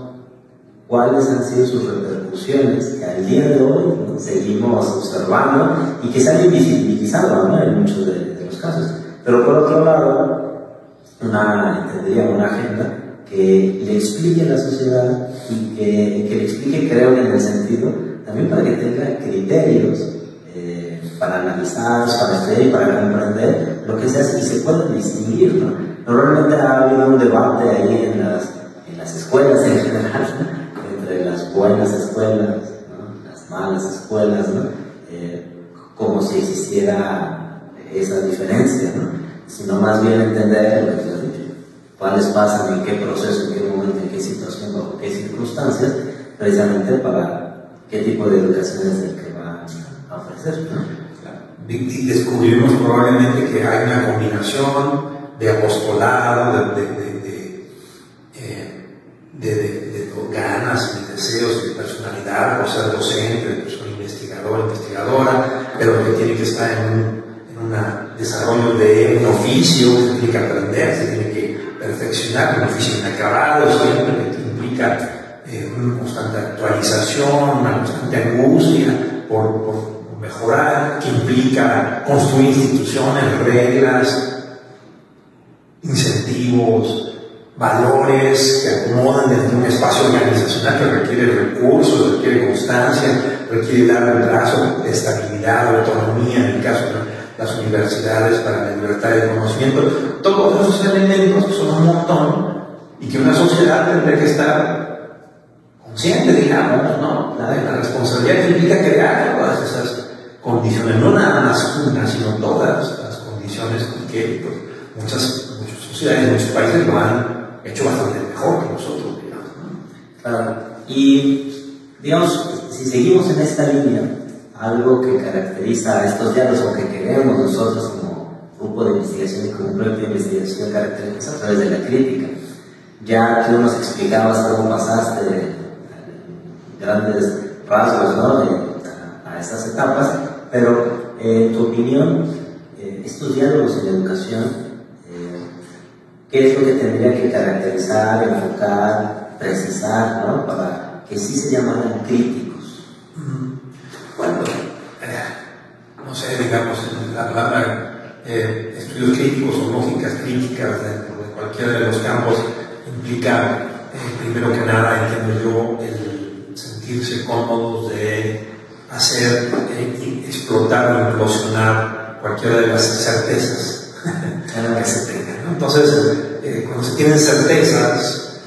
cuáles han sido sus repercusiones que al día de hoy seguimos observando y que se han invisibilizado ¿no? en muchos de, de, los casos. Pero por otro lado, una, una agenda que le explique a la sociedad y que, le explique, creo, en el sentido también para que tenga criterios eh, para analizar, para estudiar y para comprender lo que se hace y se pueda distinguir. ¿no? Normalmente ha habido un debate ahí en las, en las escuelas en general, [LAUGHS] entre las buenas escuelas, ¿no? las malas escuelas, ¿no? Eh, como si existiera esa diferencia. Sino más bien entender lo que se ha dicho cuáles pasan, en qué proceso, en qué momento, en qué situación, bajo qué circunstancias, precisamente para qué tipo de educación es el que va a ofrecer. ¿no? Y descubrimos probablemente que hay una combinación de apostolado, de, de, de, eh, de ganas y deseos de personalidad, por ser docente, de persona investigadora, investigadora, pero que tiene que estar en un, un desarrollo de un oficio, se tiene que aprender, se tiene que perfeccionar un oficio inacabado, siempre que implica eh, una constante actualización, una constante angustia por, mejorar, que implica construir instituciones, reglas, incentivos, valores que acomodan dentro de un espacio organizacional que requiere recursos, requiere constancia, requiere largo plazo, estabilidad, autonomía, en el caso de las universidades para la libertad de conocimiento, todos esos elementos que son un montón y que una sociedad tendría que estar consciente, digamos, ¿no? La, responsabilidad que implica crear todas esas condiciones, no nada más una, sino todas las condiciones que pues, muchas, muchas sociedades, muchos países lo han hecho bastante mejor que nosotros, digamos. Claro. Y, digamos, si seguimos en esta línea, algo que caracteriza a estos diálogos o que queremos nosotros como grupo de investigación y como grupo de investigación caracteriza a través de la crítica. Ya tú nos explicabas cómo pasaste de grandes rasgos ¿no? a, estas etapas, pero eh, en tu opinión, eh, estos diálogos en educación, eh, ¿qué es lo que tendría que caracterizar, enfocar, precisar, ¿no? para que sí se llamaran críticos? Bueno, eh, no sé, digamos, la palabra eh, estudios críticos o lógicas críticas dentro de cualquiera de los campos implica, eh, primero que nada, entiendo yo, el sentirse cómodos de hacer, explotar o implosionar cualquiera de las certezas [LAUGHS] que se tengan. ¿no? Entonces, cuando se tienen certezas,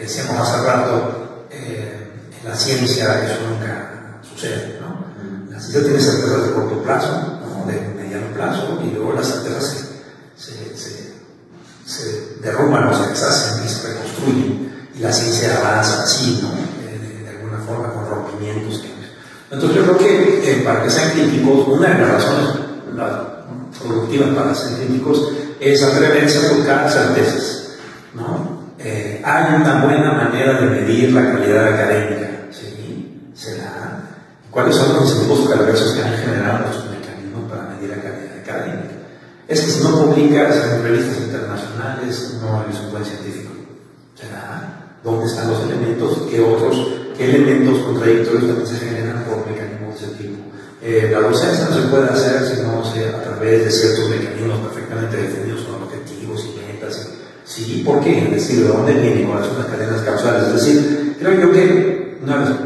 decíamos hace rato, en la ciencia eso nunca sucede. ¿no? La ciencia tiene certezas de corto plazo, ¿no? de mediano plazo, y luego las certezas se derrumban o se deshacen y se reconstruyen. Y la ciencia avanza así, ¿no? de, de alguna forma, con rompimientos. Entonces yo creo que eh, para que sean críticos, una de las razones productivas para ser críticos es atreverse a tocar certezas. ¿no? Eh, hay una buena manera de medir la calidad académica. ¿sí? Se da ¿Cuáles son los incentivos perversos que han generado nuestros mecanismos para medir la calidad académica? Es que si no publicas en revistas internacionales, no eres un buen científico. ¿Será? ¿Dónde están los elementos? ¿Qué otros, qué elementos contradictorios también se generan por mecanismos de ese tipo? Eh, la docencia no se puede hacer si no sea a través de ciertos mecanismos perfectamente definidos con objetivos y metas. Sí, ¿por qué? Es decir, ¿de dónde vienen? ¿Cuáles son las cadenas causales? Es decir, creo yo que una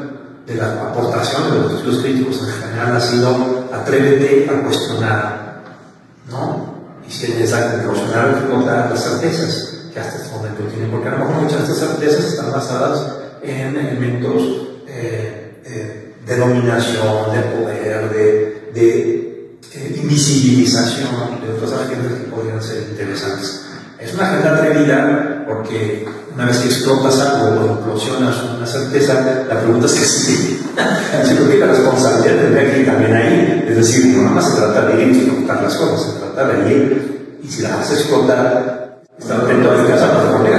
de la aportación de los estudios críticos en general ha sido atrévete a cuestionar, ¿no? Y si es necesario cuestionar, explotar las certezas que hasta este momento tienen, porque a lo mejor muchas de estas certezas están basadas en elementos eh, eh, de dominación, de poder, de, de eh, invisibilización de otras agentes que podrían ser interesantes. Es una agenda atrevida porque una vez que explotas algo o implosionas una certeza, la pregunta es que sí. [LAUGHS] Creo que la responsabilidad tendría que ir también ahí. Es decir, no nada más se trata de ir y explotar las cosas, y si la vas a explotar, estar atento a casa, te conviene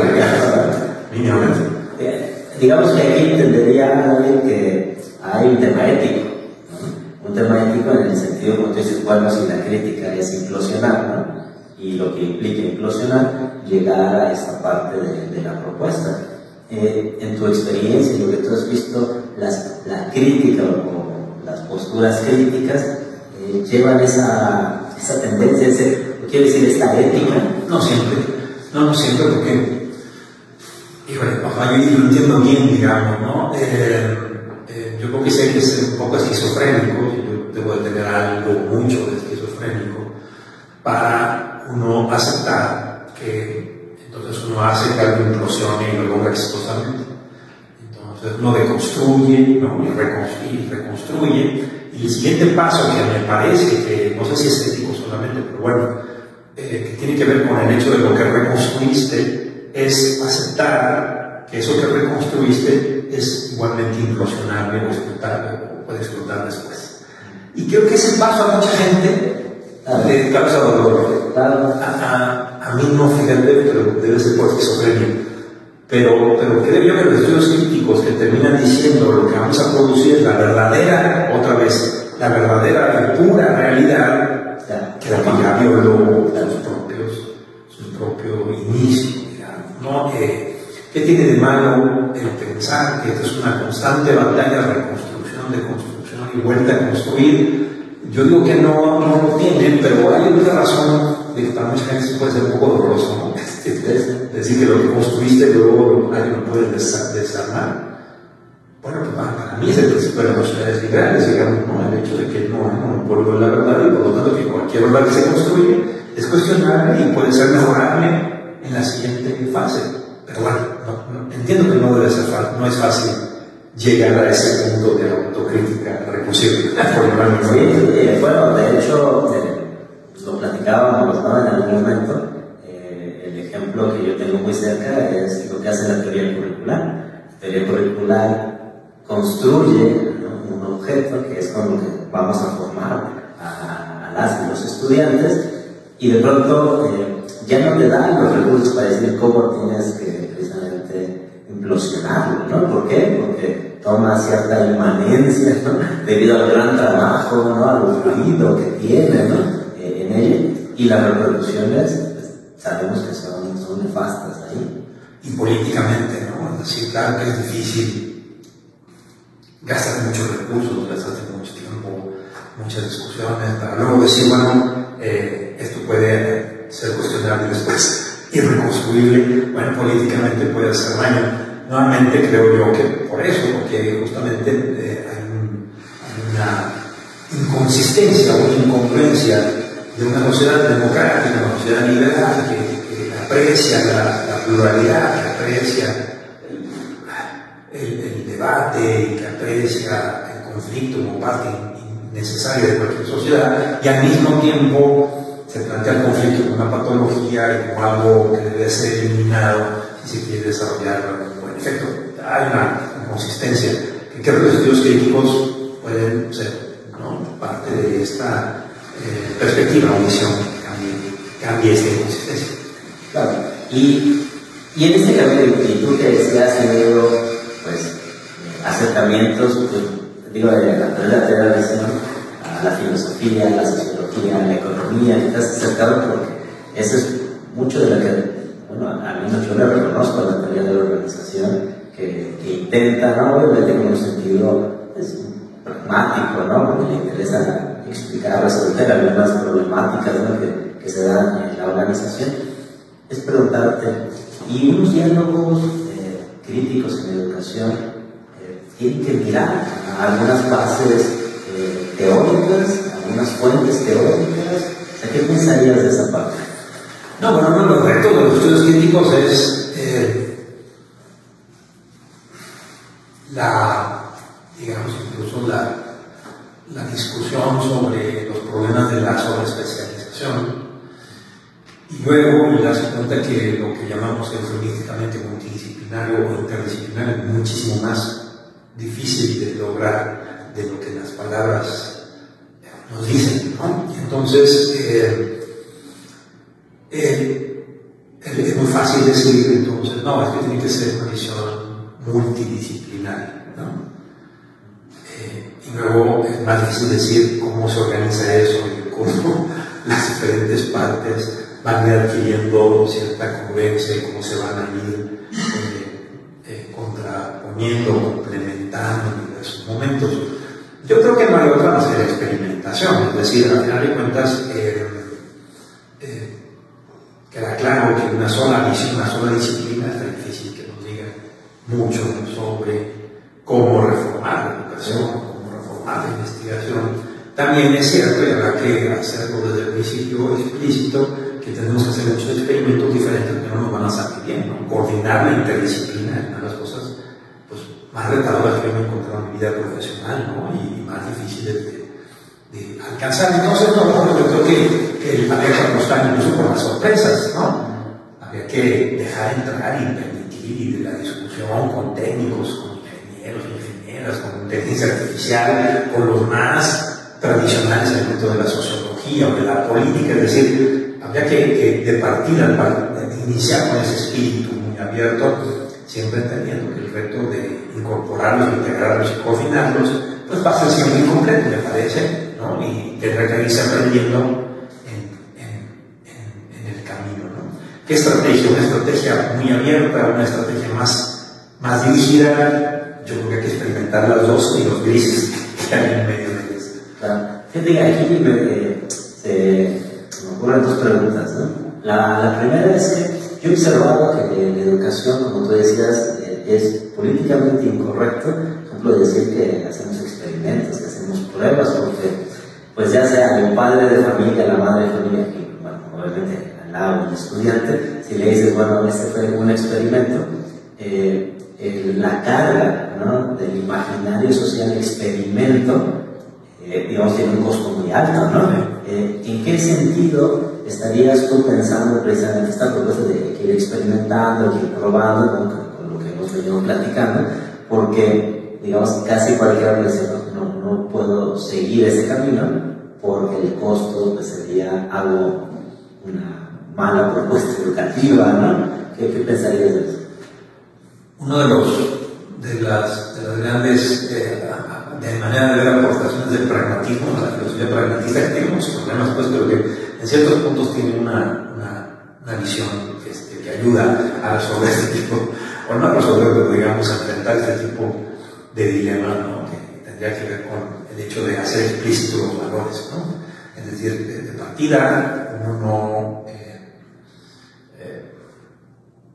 mínimamente. digamos que aquí entendería que hay un tema ético, un tema ético en el sentido, como tú dices, bueno, si la crítica es implosionar, y lo que implica implosionar, llegar a esta parte de, la propuesta. Eh, en tu experiencia, y lo que tú has visto, las, la crítica o, las posturas críticas eh, llevan esa, esa tendencia, ese, quiero decir, esta ética. No siempre, no, no siempre, porque, híjole, papá, yo lo entiendo bien, digamos, ¿no? Eh, yo creo que hay que ser un poco esquizofrénico, yo debo de tener algo mucho de esquizofrénico, para uno aceptar que entonces uno hace que algo implosione y lo logra exitosamente. Entonces uno deconstruye, ¿no? y, reconstruye, reconstruye. Y el siguiente paso que me parece que, no sé si es solamente, pero bueno, eh, que tiene que ver con el hecho de lo que reconstruiste, es aceptar que eso que reconstruiste es igualmente implosionable o explotable o puede explotar después. Y creo que ese paso a mucha gente le causa dolor. A, a, mí no, fíjate, pero debe ser por esquizofrenia. Pero, pero creo yo que los estudios críticos que terminan diciendo lo que vamos a producir es la verdadera, otra vez, la verdadera y pura realidad que la violó sus propios, su propio inicio, ¿no? ¿Qué tiene de malo el pensar que esto es una constante batalla de reconstrucción, de construcción y vuelta a construir? Yo digo que no, no lo tienen, pero hay otra razón de que para mucha gente puede ser un poco doloroso, ¿no? [LAUGHS] Este, decir que lo que construiste luego alguien lo puede desarmar. Bueno, pues para mí es el principio de las sociedades liberales, digamos, ¿no? El hecho de que no hay monopolio de la verdad y por lo tanto que cualquier verdad que se construye es cuestionable y puede ser mejorable en la siguiente fase. Pero bueno, entiendo que no debe ser fácil, no es fácil llegar a ese punto de autocrítica recursiva. [LAUGHS] sí, bueno, de hecho, eh, lo platicábamos ¿no? en algún momento. Eh, el ejemplo que yo tengo muy cerca es lo que hace la teoría curricular. La teoría curricular construye un objeto que es con lo que vamos a formar a, las y los estudiantes y de pronto eh, ya no te dan los recursos para decir cómo tienes que precisamente implosionarlo, ¿no? ¿Por qué? Porque toma cierta inmanencia [LAUGHS] debido al gran trabajo, ¿no? al ruido que tiene ¿no? Eh, en ella y las reproducciones pues, sabemos que son, son nefastas ahí. Y políticamente, ¿no? Es decir, claro que es difícil, gastar muchos recursos, gastar mucho tiempo, muchas discusiones, para luego decir, bueno, eh, esto puede ser cuestionable después, [LAUGHS] irreconstruible, bueno, políticamente puede hacer daño Nuevamente creo yo que por eso, porque justamente eh, hay, una inconsistencia, una incongruencia de una sociedad democrática, una sociedad liberal que, aprecia la, pluralidad, que aprecia el, debate, que aprecia el conflicto como parte necesaria de cualquier sociedad, y al mismo tiempo se plantea el conflicto como una patología y como algo que debe ser eliminado si se quiere desarrollar efecto, hay una inconsistencia que creo que los estudios críticos pueden ser parte de esta eh, perspectiva o visión que cambie, cambie esta inconsistencia. Y, y en este cambio, y tú que decías, pues, acercamientos, digo, de la teoría a la filosofía, a la sociología, a la economía, que te acercado porque eso es mucho de lo que bueno, a mí no yo le reconozco la teoría de la organización que, intenta, ¿no? obviamente en un sentido pues, pragmático, ¿no? porque le interesa explicar, resolver algunas problemáticas ¿no? que, que, se dan en la organización, es preguntarte, ¿y unos diálogos eh, críticos en educación tienen que mirar algunas bases eh, teóricas, algunas fuentes teóricas? ¿qué pensarías de esa parte? No, bueno, uno de los de los estudios críticos es eh, la, digamos, incluso la, la discusión sobre los problemas de la sobreespecialización. Y luego me das cuenta que lo que llamamos eufemísticamente multidisciplinario o interdisciplinario es muchísimo más difícil de lograr de lo que las palabras nos dicen. ¿no? Entonces, eh, eh, es muy fácil decir entonces, no, es que tiene que ser una visión multidisciplinario. Eh, y luego es más difícil decir cómo se organiza eso y cómo [LAUGHS] las diferentes partes van adquiriendo cierta congruencia y cómo se van a ir eh, eh, contraponiendo, complementando en diversos momentos. Yo creo que no hay otra más que la experimentación, es decir, al final de cuentas, queda claro que una sola visión, una sola disciplina es difícil que nos diga mucho sobre cómo reformar la educación, cómo reformar la investigación. También es cierto, y habrá que hacerlo desde el principio explícito, que tenemos que hacer muchos experimentos diferentes que no nos van a salir bien. ¿no? Coordinar la interdisciplina es una de las cosas más retadoras que he encontrado en mi vida profesional ¿no? y más difíciles de, alcanzar. Entonces, no, yo creo que, que había que apostar incluso por las sorpresas, ¿no? Había que dejar entrar y permitir la discusión con técnicos, con ingenieros, ingenieras, con inteligencia artificial, con los más tradicionales elementos de la sociología o de la política, es decir, había que, que de partida, de iniciar con ese espíritu muy abierto, siempre entendiendo que el reto de incorporarlos, integrarlos y coordinarlos, pues va a ser siempre incompleto, me parece, y tendrá que irse aprendiendo en, en, el camino. ¿no? ¿Qué estrategia? Una estrategia muy abierta, una estrategia más, más dirigida. Yo creo que hay que experimentar las dos y los grises que hay en medio de ellas. Claro. Fíjate, aquí me, eh, me ocurren dos preguntas. ¿no? La, la, primera es que yo he observado que la educación, como tú decías, es políticamente incorrecto, por ejemplo, decir que hacemos experimentos, que hacemos pruebas, porque pues ya sea el padre de familia, la madre de familia, que, bueno, obviamente al lado del estudiante, si le dices, bueno, este fue un experimento, eh, la carga ¿no? del imaginario social experimento, eh, digamos, tiene un costo muy alto, ¿no? Eh, ¿En qué sentido estarías tú pensando precisamente esta propuesta de ir experimentando, ir probando, platicando? Porque, digamos, casi cualquiera puede decir, no puedo seguir ese camino porque el costo pues, sería algo, una mala propuesta educativa, ¿no? ¿Qué, qué pensarías de eso? Uno de los de las, de las grandes eh, de manera de ver aportaciones del pragmatismo, la filosofía pragmatista, que tiene muchos problemas, pues, pero que en ciertos puntos tiene una, una, una visión este, que, ayuda a resolver este tipo, o no resolver, pero digamos, enfrentar este tipo de dilemas, ¿no? tendría que ver con el hecho de hacer explícitos los valores. ¿no? Es decir, de, partida uno no eh, eh,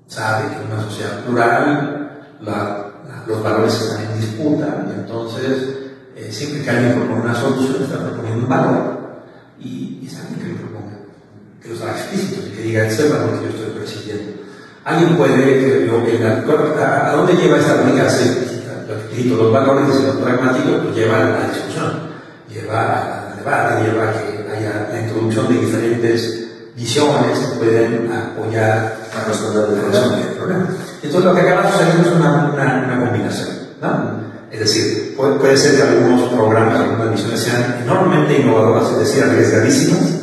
sabe que en una sociedad plural los valores están en disputa y entonces eh, siempre que alguien propone una solución está proponiendo un valor y, y está que lo proponga, que los haga explícitos y que diga ese valor que yo estoy persiguiendo. Alguien puede, ¿a dónde lleva esta lógica los valores y los pragmáticos, pues lleva a la discusión, lleva al debate, lleva a que haya la introducción de diferentes visiones que pueden apoyar a resolver el problema. Entonces lo que acaba sucediendo es una, una, una combinación. ¿no? Es decir, puede, puede, ser que algunos programas, algunas visiones sean enormemente innovadoras, es decir, arriesgadísimas,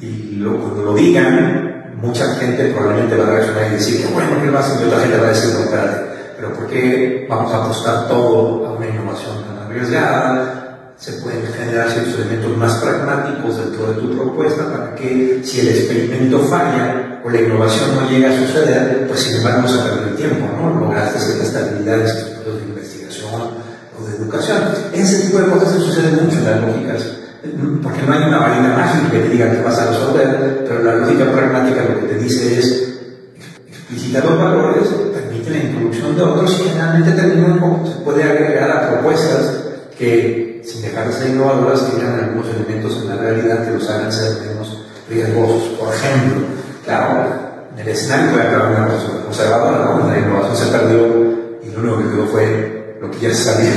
y lo, lo digan, mucha gente probablemente va a reaccionar y decir, bueno, ¿qué va a hacer? Y otra gente va a decir, no, espérate, pero ¿por qué vamos a apostar todo a una innovación tan arriesgada? Se pueden generar ciertos elementos más pragmáticos dentro de tu propuesta para que si el experimento falla o la innovación no llega a suceder, pues sin embargo no se pierde el tiempo, ¿no? Lograste cierta estabilidad en procesos de investigación o de educación. Ese tipo de cosas se sucede mucho en las lógicas porque no hay una varita mágica que te diga que vas a resolver, pero la lógica pragmática lo que te dice es explicitar los valores, la introducción de otros y generalmente terminan se puede agregar a propuestas que, sin dejar de ser innovadoras, tengan algunos elementos en la realidad que los hagan ser menos riesgosos. Por ejemplo, claro, en el escenario puede acabar una cosa conservadora, ¿no? la innovación se perdió y lo único que quedó fue lo que ya se sabía.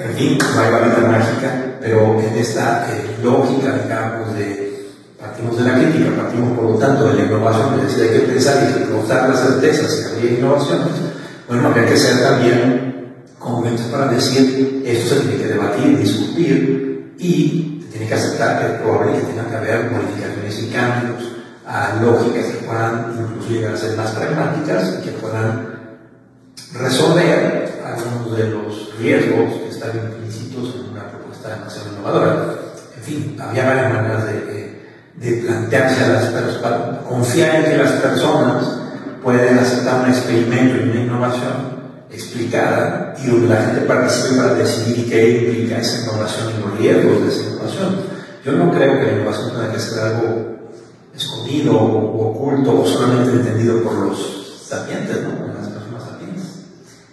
En fin, no hay varita mágica, pero en esta eh, lógica, digamos, de partimos de la crítica, partimos por lo tanto de la innovación, es decir, hay que pensar y explotar las certezas si había innovaciones. Bueno, habría que ser también congruentes para decir esto se tiene que debatir, discutir y se tiene que aceptar que es probable que tenga que haber modificaciones y cambios a lógicas que puedan incluso llegar a ser más pragmáticas y que puedan resolver algunos de los riesgos que están implícitos demasiado innovadora. En fin, había varias maneras de, de, plantearse a las personas, confiar en que las personas pueden aceptar un experimento y una innovación explicada y donde la gente participe para decidir qué implica esa innovación y los riesgos de esa innovación. Yo no creo que la innovación tenga que ser algo escondido o oculto o solamente entendido por los sapientes, ¿no? las personas sapientes.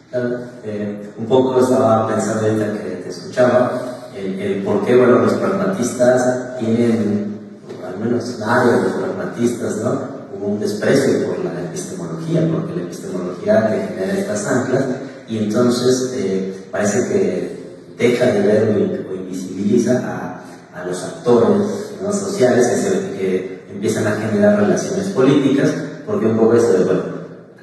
Claro, eh, un poco estaba pensando ahorita que te escuchaba, el, por qué bueno, los pragmatistas tienen, al menos nadie de los pragmatistas, ¿no? un desprecio por la epistemología, porque la epistemología te genera estas anclas y entonces eh, parece que deja de ver o, invisibiliza a, a los actores sociales que, se, que empiezan a generar relaciones políticas, porque un poco esto de, bueno,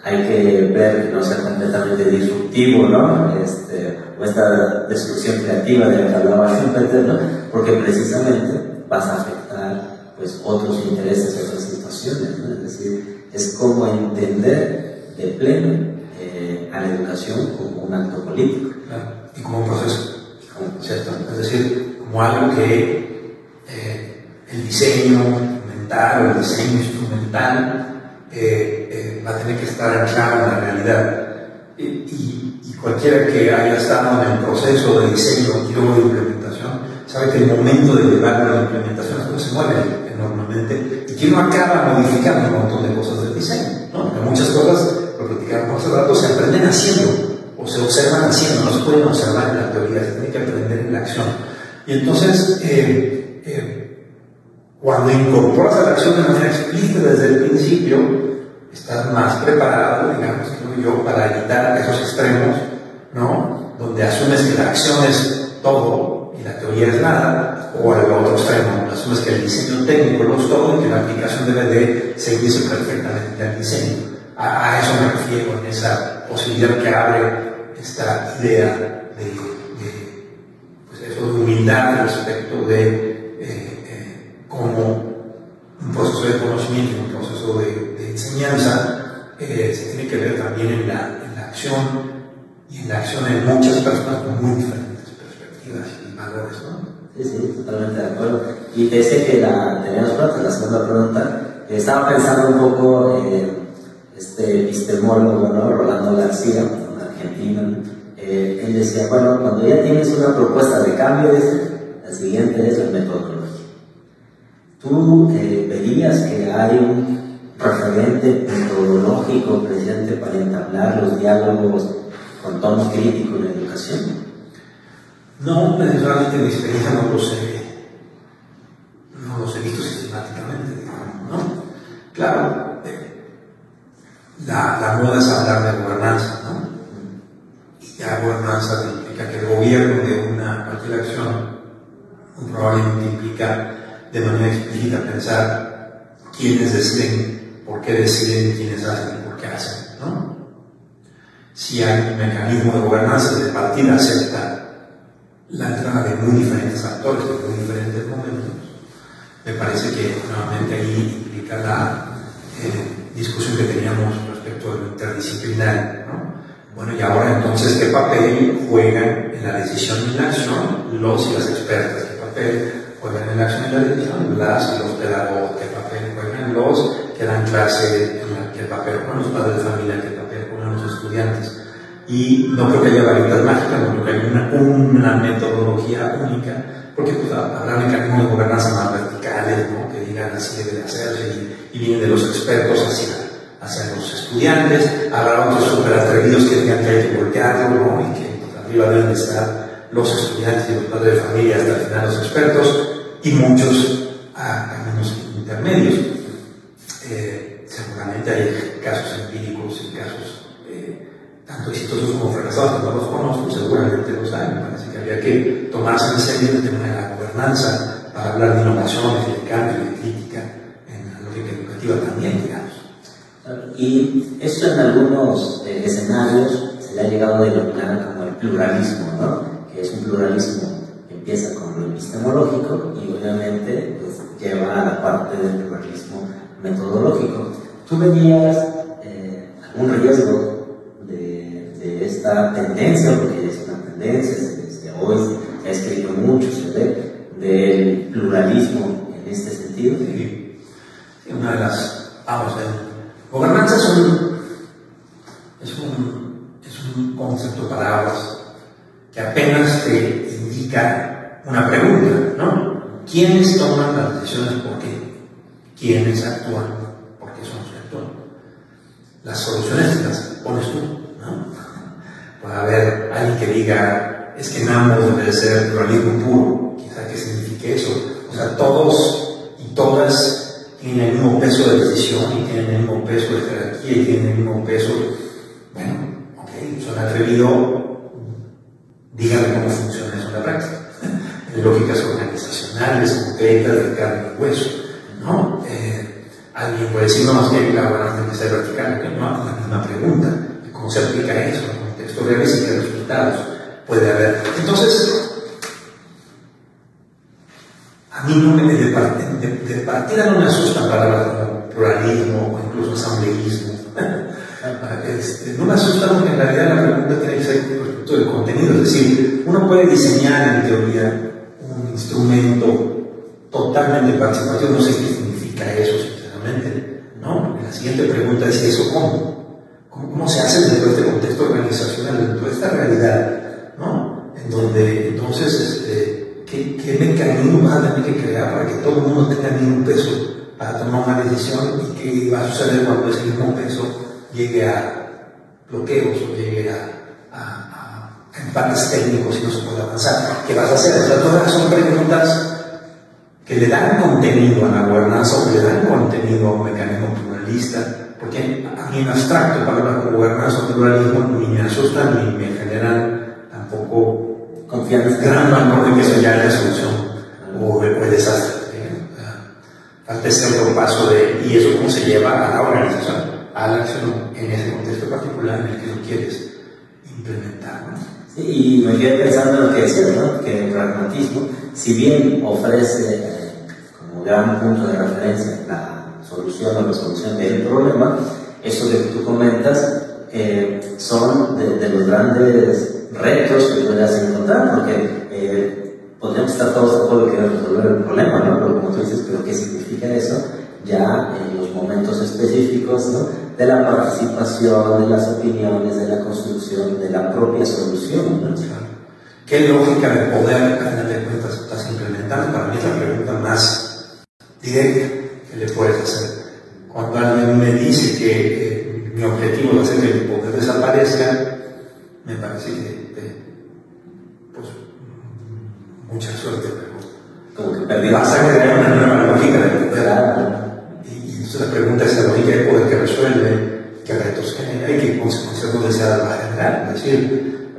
hay que ver que no sea completamente disruptivo, ¿no? Este, o esta destrucción creativa de la que hablaba Schumpeter, ¿no? Porque precisamente vas a afectar pues, otros intereses y otras situaciones, ¿no? Es decir, es como entender de pleno eh, a la educación como un acto político. y como un proceso, ¿cierto? Es decir, como algo que eh, el diseño, o el diseño instrumental eh, va a tener que estar anclado en la realidad. Y, cualquiera que haya estado en el proceso de diseño y luego de implementación, sabe que el momento de llevar a la implementación cosas se mueven enormemente y que uno acaba modificando un montón de cosas del diseño. ¿no? Muchas cosas, lo platicamos hace rato, se aprenden haciendo o se observan haciendo, no se pueden observar en la teoría, se tiene que aprender en la acción. Y entonces, eh, eh cuando incorporas a la acción de manera explícita desde el principio, estás más preparado, digamos, que yo, para evitar esos extremos, ¿no? Donde asumes que la acción es todo y la teoría es nada, o al otro extremo, asumes que el diseño técnico lo es todo y que la aplicación debe de seguirse perfectamente al diseño. A, eso me refiero en esa posibilidad que abre esta idea de, pues eso, de humildad respecto de como un proceso de conocimiento, un proceso de, enseñanza, eh, se tiene que ver también en la, en la, acción y en la acción de muchas personas con muy diferentes perspectivas y valores. ¿no? Sí, sí, totalmente de acuerdo. Y pese que la, teníamos pronto, la segunda pregunta, estaba pensando un poco en este epistemólogo, ¿no? Rolando García, argentino, eh, él decía, bueno, cuando ya tienes una propuesta de cambio, la siguiente es el método ¿Tú eh, verías que hay un referente metodológico presente para entablar los diálogos con tono crítico en la educación? No, realmente mi experiencia no lo sé, no los he visto sistemáticamente, ¿no? La, la, moda es hablar de gobernanza, ¿no? Y ya gobernanza implica que el gobierno de una cualquier acción probablemente implica de manera explícita pensar quiénes deciden, por qué deciden, quiénes hacen y por qué hacen. ¿no? Si hay un mecanismo de gobernanza de partida acepta la entrada de muy diferentes actores en muy diferentes momentos, me parece que nuevamente ahí implica la eh, discusión que teníamos respecto de lo interdisciplinar. ¿no? Bueno, y ahora entonces, ¿qué papel juegan en la decisión y la acción los y las expertas? ¿Qué papel juegan en la acción y la decisión, las y los pedagogos, qué papel juegan los que dan clase, qué papel juegan los padres de familia, qué papel juegan los estudiantes. Y no creo que haya varitas mágicas, no creo que haya una, una metodología única, porque pues, habrá mecanismos de gobernanza más verticales, ¿no? Que digan así debe de hacerse y, vienen de los expertos hacia, hacia los estudiantes, habrá otros super atrevidos que digan que hay que voltearlo y que pues, arriba deben estar los estudiantes y los padres de familia, hasta el final los expertos, y muchos a caminos intermedios. Eh, seguramente hay casos empíricos y casos eh, tanto exitosos como fracasados no los conozco, seguramente los hay. Me parece que habría que tomarse en serio el tema de la gobernanza para hablar de innovaciones, de cambio, de crítica en la lógica educativa también, digamos. Y esto en algunos eh, escenarios se le ha llegado a denominar como el pluralismo, ¿no? es un pluralismo que empieza con lo epistemológico y obviamente pues, lleva a la parte del pluralismo metodológico. ¿Tú venías eh, algún riesgo de, esta tendencia, porque es una tendencia, desde hoy se ha escrito mucho sobre del pluralismo en este sentido. Sí. Una de las, vamos, gobernanza es un, es un, es un concepto de palabras que apenas te indica una pregunta, ¿no? ¿Quiénes toman las decisiones por qué? ¿Quiénes actúan? ¿Por qué son los que actúan? Las soluciones las pones tú, ¿no? [LAUGHS] Puede haber alguien que diga, es que en ambos debe ser pluralismo puro, que eso. O sea, todos y todas tienen el mismo peso de decisión y tienen el mismo peso de jerarquía y tienen el mismo peso. Bueno, ok, son atrevido díganme cómo funciona eso en la práctica. [LAUGHS] Lógicas organizacionales, concretas, de carne y hueso. ¿no? Eh, alguien puede decir, no, es que la tiene que ser vertical, no, la misma pregunta. ¿Cómo se aplica eso en contextos reales y qué resultados puede haber? Entonces, a mí no me, de, de, de partida no me asustan palabras como pluralismo o incluso asambleísmo. No me asusta porque en realidad la pregunta tiene que ser respecto del contenido, es decir, uno puede diseñar en teoría un instrumento totalmente participativo, no sé qué significa eso sinceramente, ¿no? la siguiente pregunta es eso, ¿cómo? ¿Cómo, se hace dentro de este contexto organizacional, dentro de esta realidad, ¿no? En donde entonces, este, ¿qué, ¿qué a tener que crear para que todo el mundo tenga el mismo peso para tomar una decisión y qué va a suceder cuando ese mismo peso llegue a bloqueos o llegue a, a, empates técnicos y no se puede avanzar. ¿Qué vas a hacer? Sea, todas son preguntas que le dan contenido a la gobernanza o le dan contenido a un mecanismo pluralista, porque a mí en abstracto palabras como gobernanza o pluralismo ni me asustan ni me generan tampoco confianza, gran valor de que eso ya es la solución o, el desastre. Falta ese otro paso de, ¿y eso cómo se lleva a la organización? a la acción en ese contexto particular en el que lo quieres implementar. y me quedé pensando en lo que decías, ¿no? que el pragmatismo, si bien ofrece eh, como gran punto de referencia la solución o resolución del problema, eso que tú comentas eh, son de, los grandes retos que puedas encontrar, porque eh, podríamos estar todos de acuerdo que resolver el problema, ¿no? pero como tú dices, ¿pero qué significa eso? Ya en los momentos específicos, ¿no? de la participación, de las opiniones, de la construcción, de la propia solución. ¿Qué lógica de poder, a final de cuentas, estás implementando? Para mí es la pregunta más directa que le puedes hacer. Cuando alguien me dice que mi objetivo es hacer que el poder desaparezca, me parece que, mucha suerte, como que perdí. vas a crear una nueva lógica de poder. Entonces la pregunta es la lógica de poder que resuelve, qué retos genera y qué consecuencias no desea va a generar. Es decir,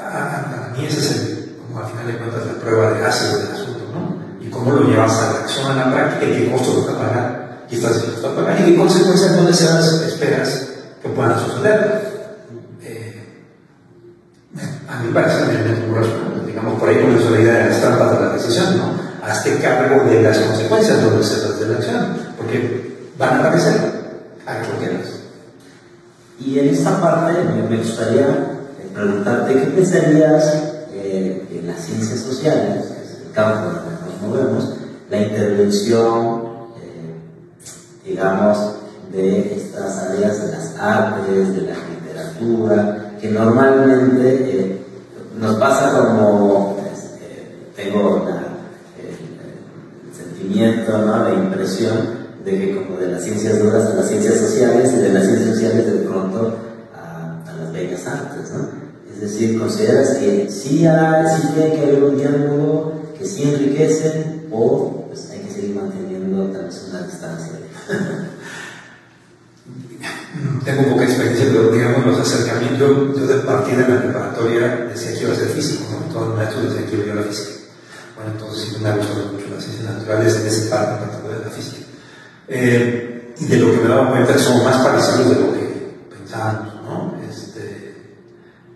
para mí ese es el, como al final de cuentas la prueba de ácido del asunto, ¿no? Y cómo lo llevas a la acción, a la práctica y qué costo vas a pagar y estás dispuesto a pagar y qué consecuencias no deseas, esperas que puedan suceder. Eh, a mí me parece que digamos, por ahí comenzó la idea de las trampas de la decisión, ¿no? Hazte cargo de las consecuencias, no deseas de la acción, porque van a aparecer quieras. Y en esta parte me gustaría eh, preguntarte qué pensarías eh, en las ciencias sociales, que es el campo que nos movemos, la intervención, eh, digamos, de estas áreas de las artes, de la literatura, que normalmente nos pasa como, este, tengo el sentimiento, ¿no? la impresión de que como de las ciencias duras a las ciencias sociales y de las ciencias sociales de pronto a, las bellas artes, ¿no? Es decir, ¿consideras que sí hay, sí hay que haber un diálogo, que sí enriquece o pues hay que seguir manteniendo tal vez una distancia? Tengo poca experiencia, pero digamos los acercamientos, yo de partida en la preparatoria decía que iba a ser físico, ¿no? Todos los maestros decían que iba a la física. Bueno, entonces sí me ha gustado mucho las ciencias naturales en ese parte en particular de la física. Eh, y de lo que me daba cuenta somos más parecidos de lo que pensábamos, ¿no? Este,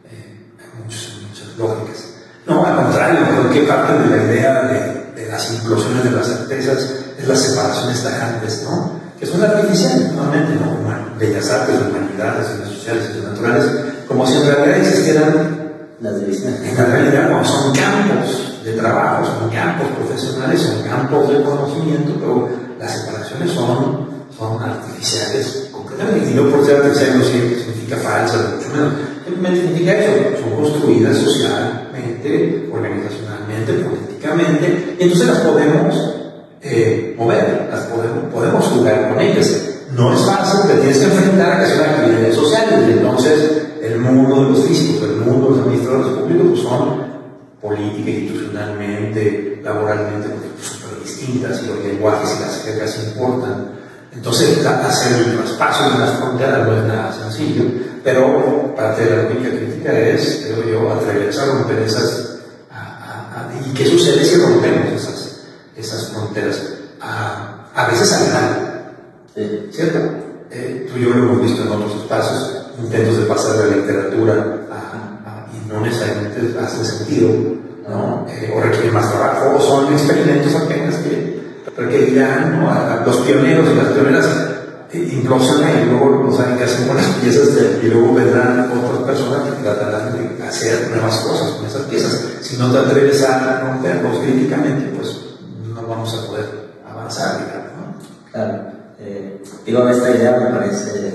eh, hay muchas, muchas lógicas. No, al contrario, creo que parte de la idea de, de, las implosiones de las certezas es las separaciones tajantes, ¿no? Que son artificiales, normalmente, ¿no? Bellas artes, humanidades, ciencias sociales, ciencias naturales, como si en realidad existieran las divisiones. En realidad no, son campos de trabajo, son campos profesionales, son campos de conocimiento, pero las separaciones son, son artificiales completamente. Y no por ser artificiales no significa falsas, mucho menos. Simplemente significa eso, son construidas socialmente, organizacionalmente, políticamente, y entonces las podemos eh, mover, las podemos, podemos jugar con ellas. No es fácil, te tienes que enfrentar a que son actividades sociales, y entonces el mundo de los físicos, el mundo de los administradores públicos pues son política, institucionalmente, laboralmente, súper distintas y los lenguajes y las reglas importan. Entonces, hacer el traspaso de las fronteras no es nada sencillo, pero parte de la lógica crítica es, creo yo, atravesar, romper esas. ¿Y qué sucede si rompemos esas, esas fronteras? A, veces al mal, ¿cierto? Eh, tú y yo lo hemos visto en otros espacios intentos de pasar de la literatura a, y no necesariamente hacen sentido, ¿no? Eh, o requieren más trabajo, o son experimentos apenas que requerirán a, los pioneros y las pioneras eh, implosionan y luego no saben qué hacen con las [LAUGHS] piezas y luego vendrán otras personas que tratarán de hacer nuevas cosas con esas piezas. Si no te atreves a romperlos críticamente, pues no vamos a poder avanzar, digamos. ¿no? Claro. Eh, digo, esta idea me parece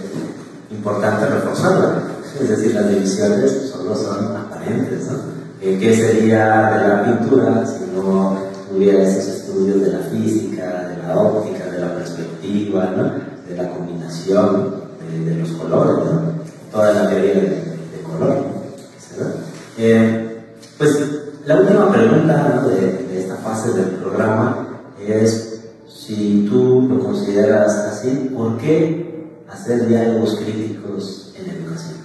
importante reforzarla. Es decir, las divisiones solo son aparentes. ¿no? Eh, ¿Qué sería de la pintura si no hubiera esos estudios de la física, de la óptica, de la perspectiva, ¿no? de la combinación de, los colores, ¿no? toda la teoría de, color? Eh, pues la última pregunta de, de esta fase del programa es si tú lo consideras así, ¿por qué hacer diálogos críticos en educación?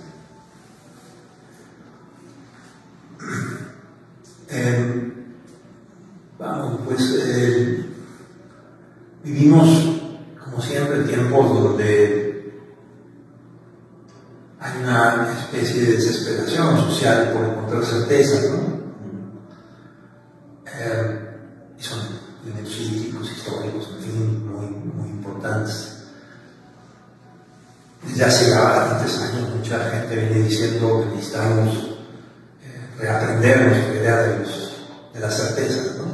Eh, vamos, pues eh, vivimos, como siempre, tiempos donde hay una especie de desesperación social por encontrar certezas, ¿no? Eh, y son elementos críticos, históricos, en fin, muy, importantes ya hace bastantes años mucha gente viene diciendo que necesitamos eh, reaprender nuestra idea de, los, de la certeza. ¿no?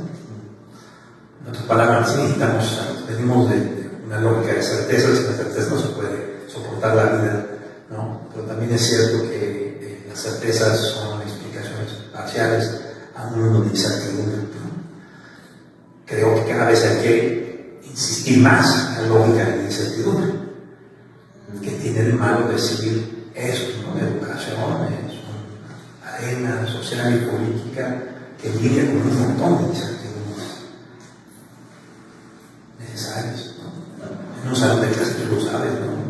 En otras palabras, necesitamos, venimos de, una lógica de certeza, sin la certeza no se puede soportar la vida, ¿no? pero también es cierto que eh, las certezas son explicaciones parciales a un mundo de incertidumbre. Creo que cada vez hay que insistir más la lógica de la incertidumbre que tiene de malo decidir eso, ¿no? educación, arena social y política que lidia con un montón de incertidumbres necesarias. ¿no? En un de clase tú lo sabes, ¿no?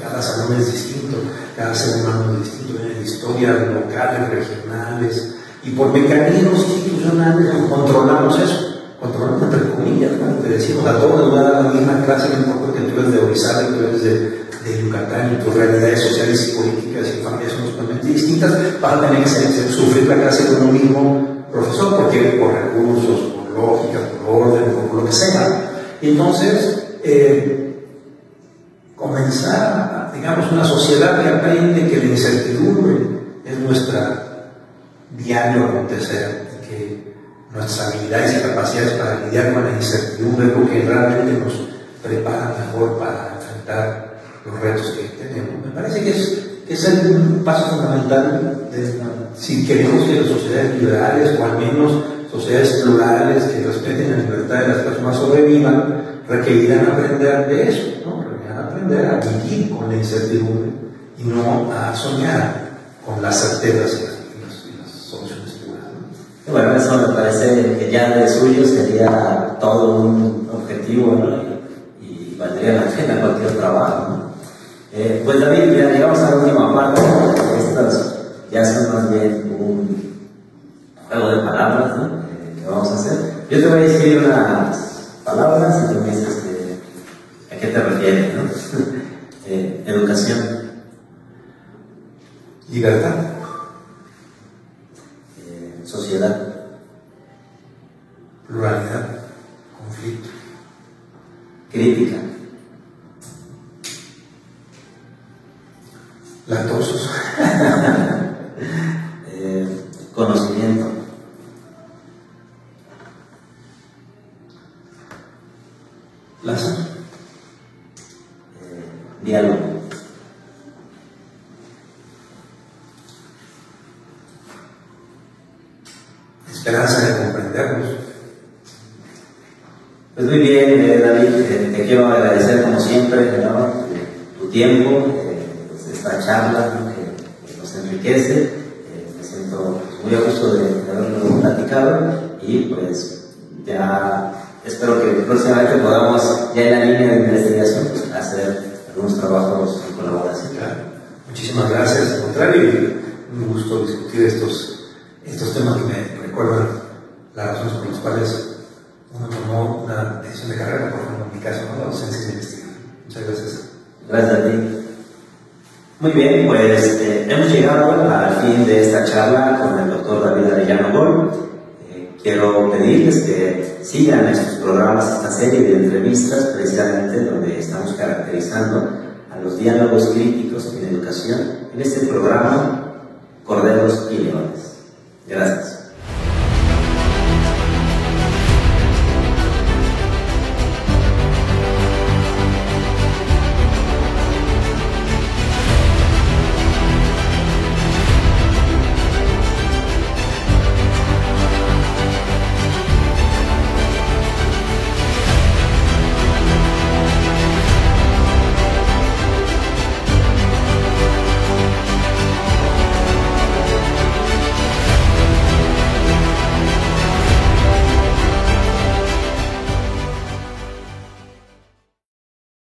cada salón es distinto, cada ser humano es distinto, en historias locales, regionales, y por mecanismos institucionales controlamos eso controlando entre comillas, te decimos a todos nos va a dar la misma clase, no importa que tú eres de Orizaba, que tú eres de, de, Yucatán y tus realidades sociales y políticas y familias son totalmente distintas, vas a tener que sufrir la clase con un mismo profesor, porque por recursos, por lógica, por orden, por lo que sea. Entonces, eh, comenzar, digamos, una sociedad que aprende que la incertidumbre es nuestra diario acontecer nuestras habilidades y capacidades para lidiar con la incertidumbre es lo que realmente nos prepara mejor para enfrentar los retos que tenemos. Me parece que es, es un paso fundamental si queremos que las sociedades liberales o al menos sociedades plurales que respeten la libertad de las personas sobrevivan, requerirán aprender de eso, ¿no? requerirán aprender a vivir con la incertidumbre y no a soñar con las certezas bueno, eso me parece que ya de suyo sería todo un objetivo y, valdría la pena cualquier trabajo. Eh, pues David, ya llegamos a la última parte. Estas ya son más bien un juego de palabras ¿no? Eh, que vamos a hacer. Yo te voy a decir unas palabras y tú me dices que, a qué te refieres. ¿no? [LAUGHS] eh, educación. Libertad sociedad. Pluralidad, conflicto. Crítica.